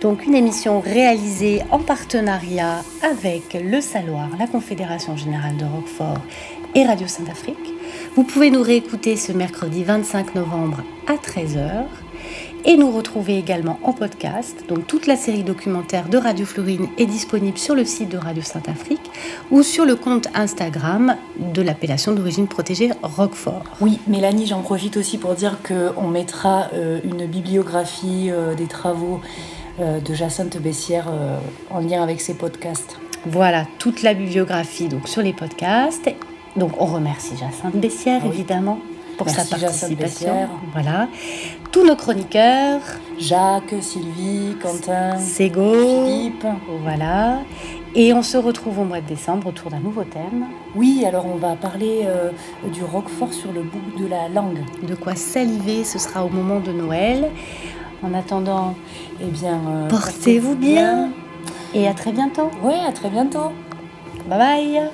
A: Donc une émission réalisée en partenariat avec le Saloir, la Confédération Générale de Roquefort et Radio Sainte-Afrique. Vous pouvez nous réécouter ce mercredi 25 novembre à 13h et nous retrouver également en podcast. Donc toute la série documentaire de Radio Florine est disponible sur le site de Radio Sainte-Afrique ou sur le compte Instagram de l'appellation d'origine protégée Roquefort.
B: Oui, Mélanie, j'en profite aussi pour dire qu'on mettra euh, une bibliographie euh, des travaux euh, de Jacinthe Bessière en lien avec ces podcasts.
A: Voilà, toute la bibliographie donc sur les podcasts. Donc on remercie Jacinthe Bessière évidemment pour
B: Merci,
A: sa participation. Voilà. Tous nos chroniqueurs,
B: Jacques, Sylvie, Quentin,
A: Sego,
B: Philippe.
A: voilà. Et on se retrouve au mois de décembre autour d'un nouveau thème.
B: Oui, alors on va parler euh, du roquefort sur le bout de la langue.
A: De quoi saliver, ce sera au moment de Noël. En attendant,
B: Eh bien, euh,
A: portez-vous bien et à très bientôt.
B: Oui, à très bientôt.
A: Bye bye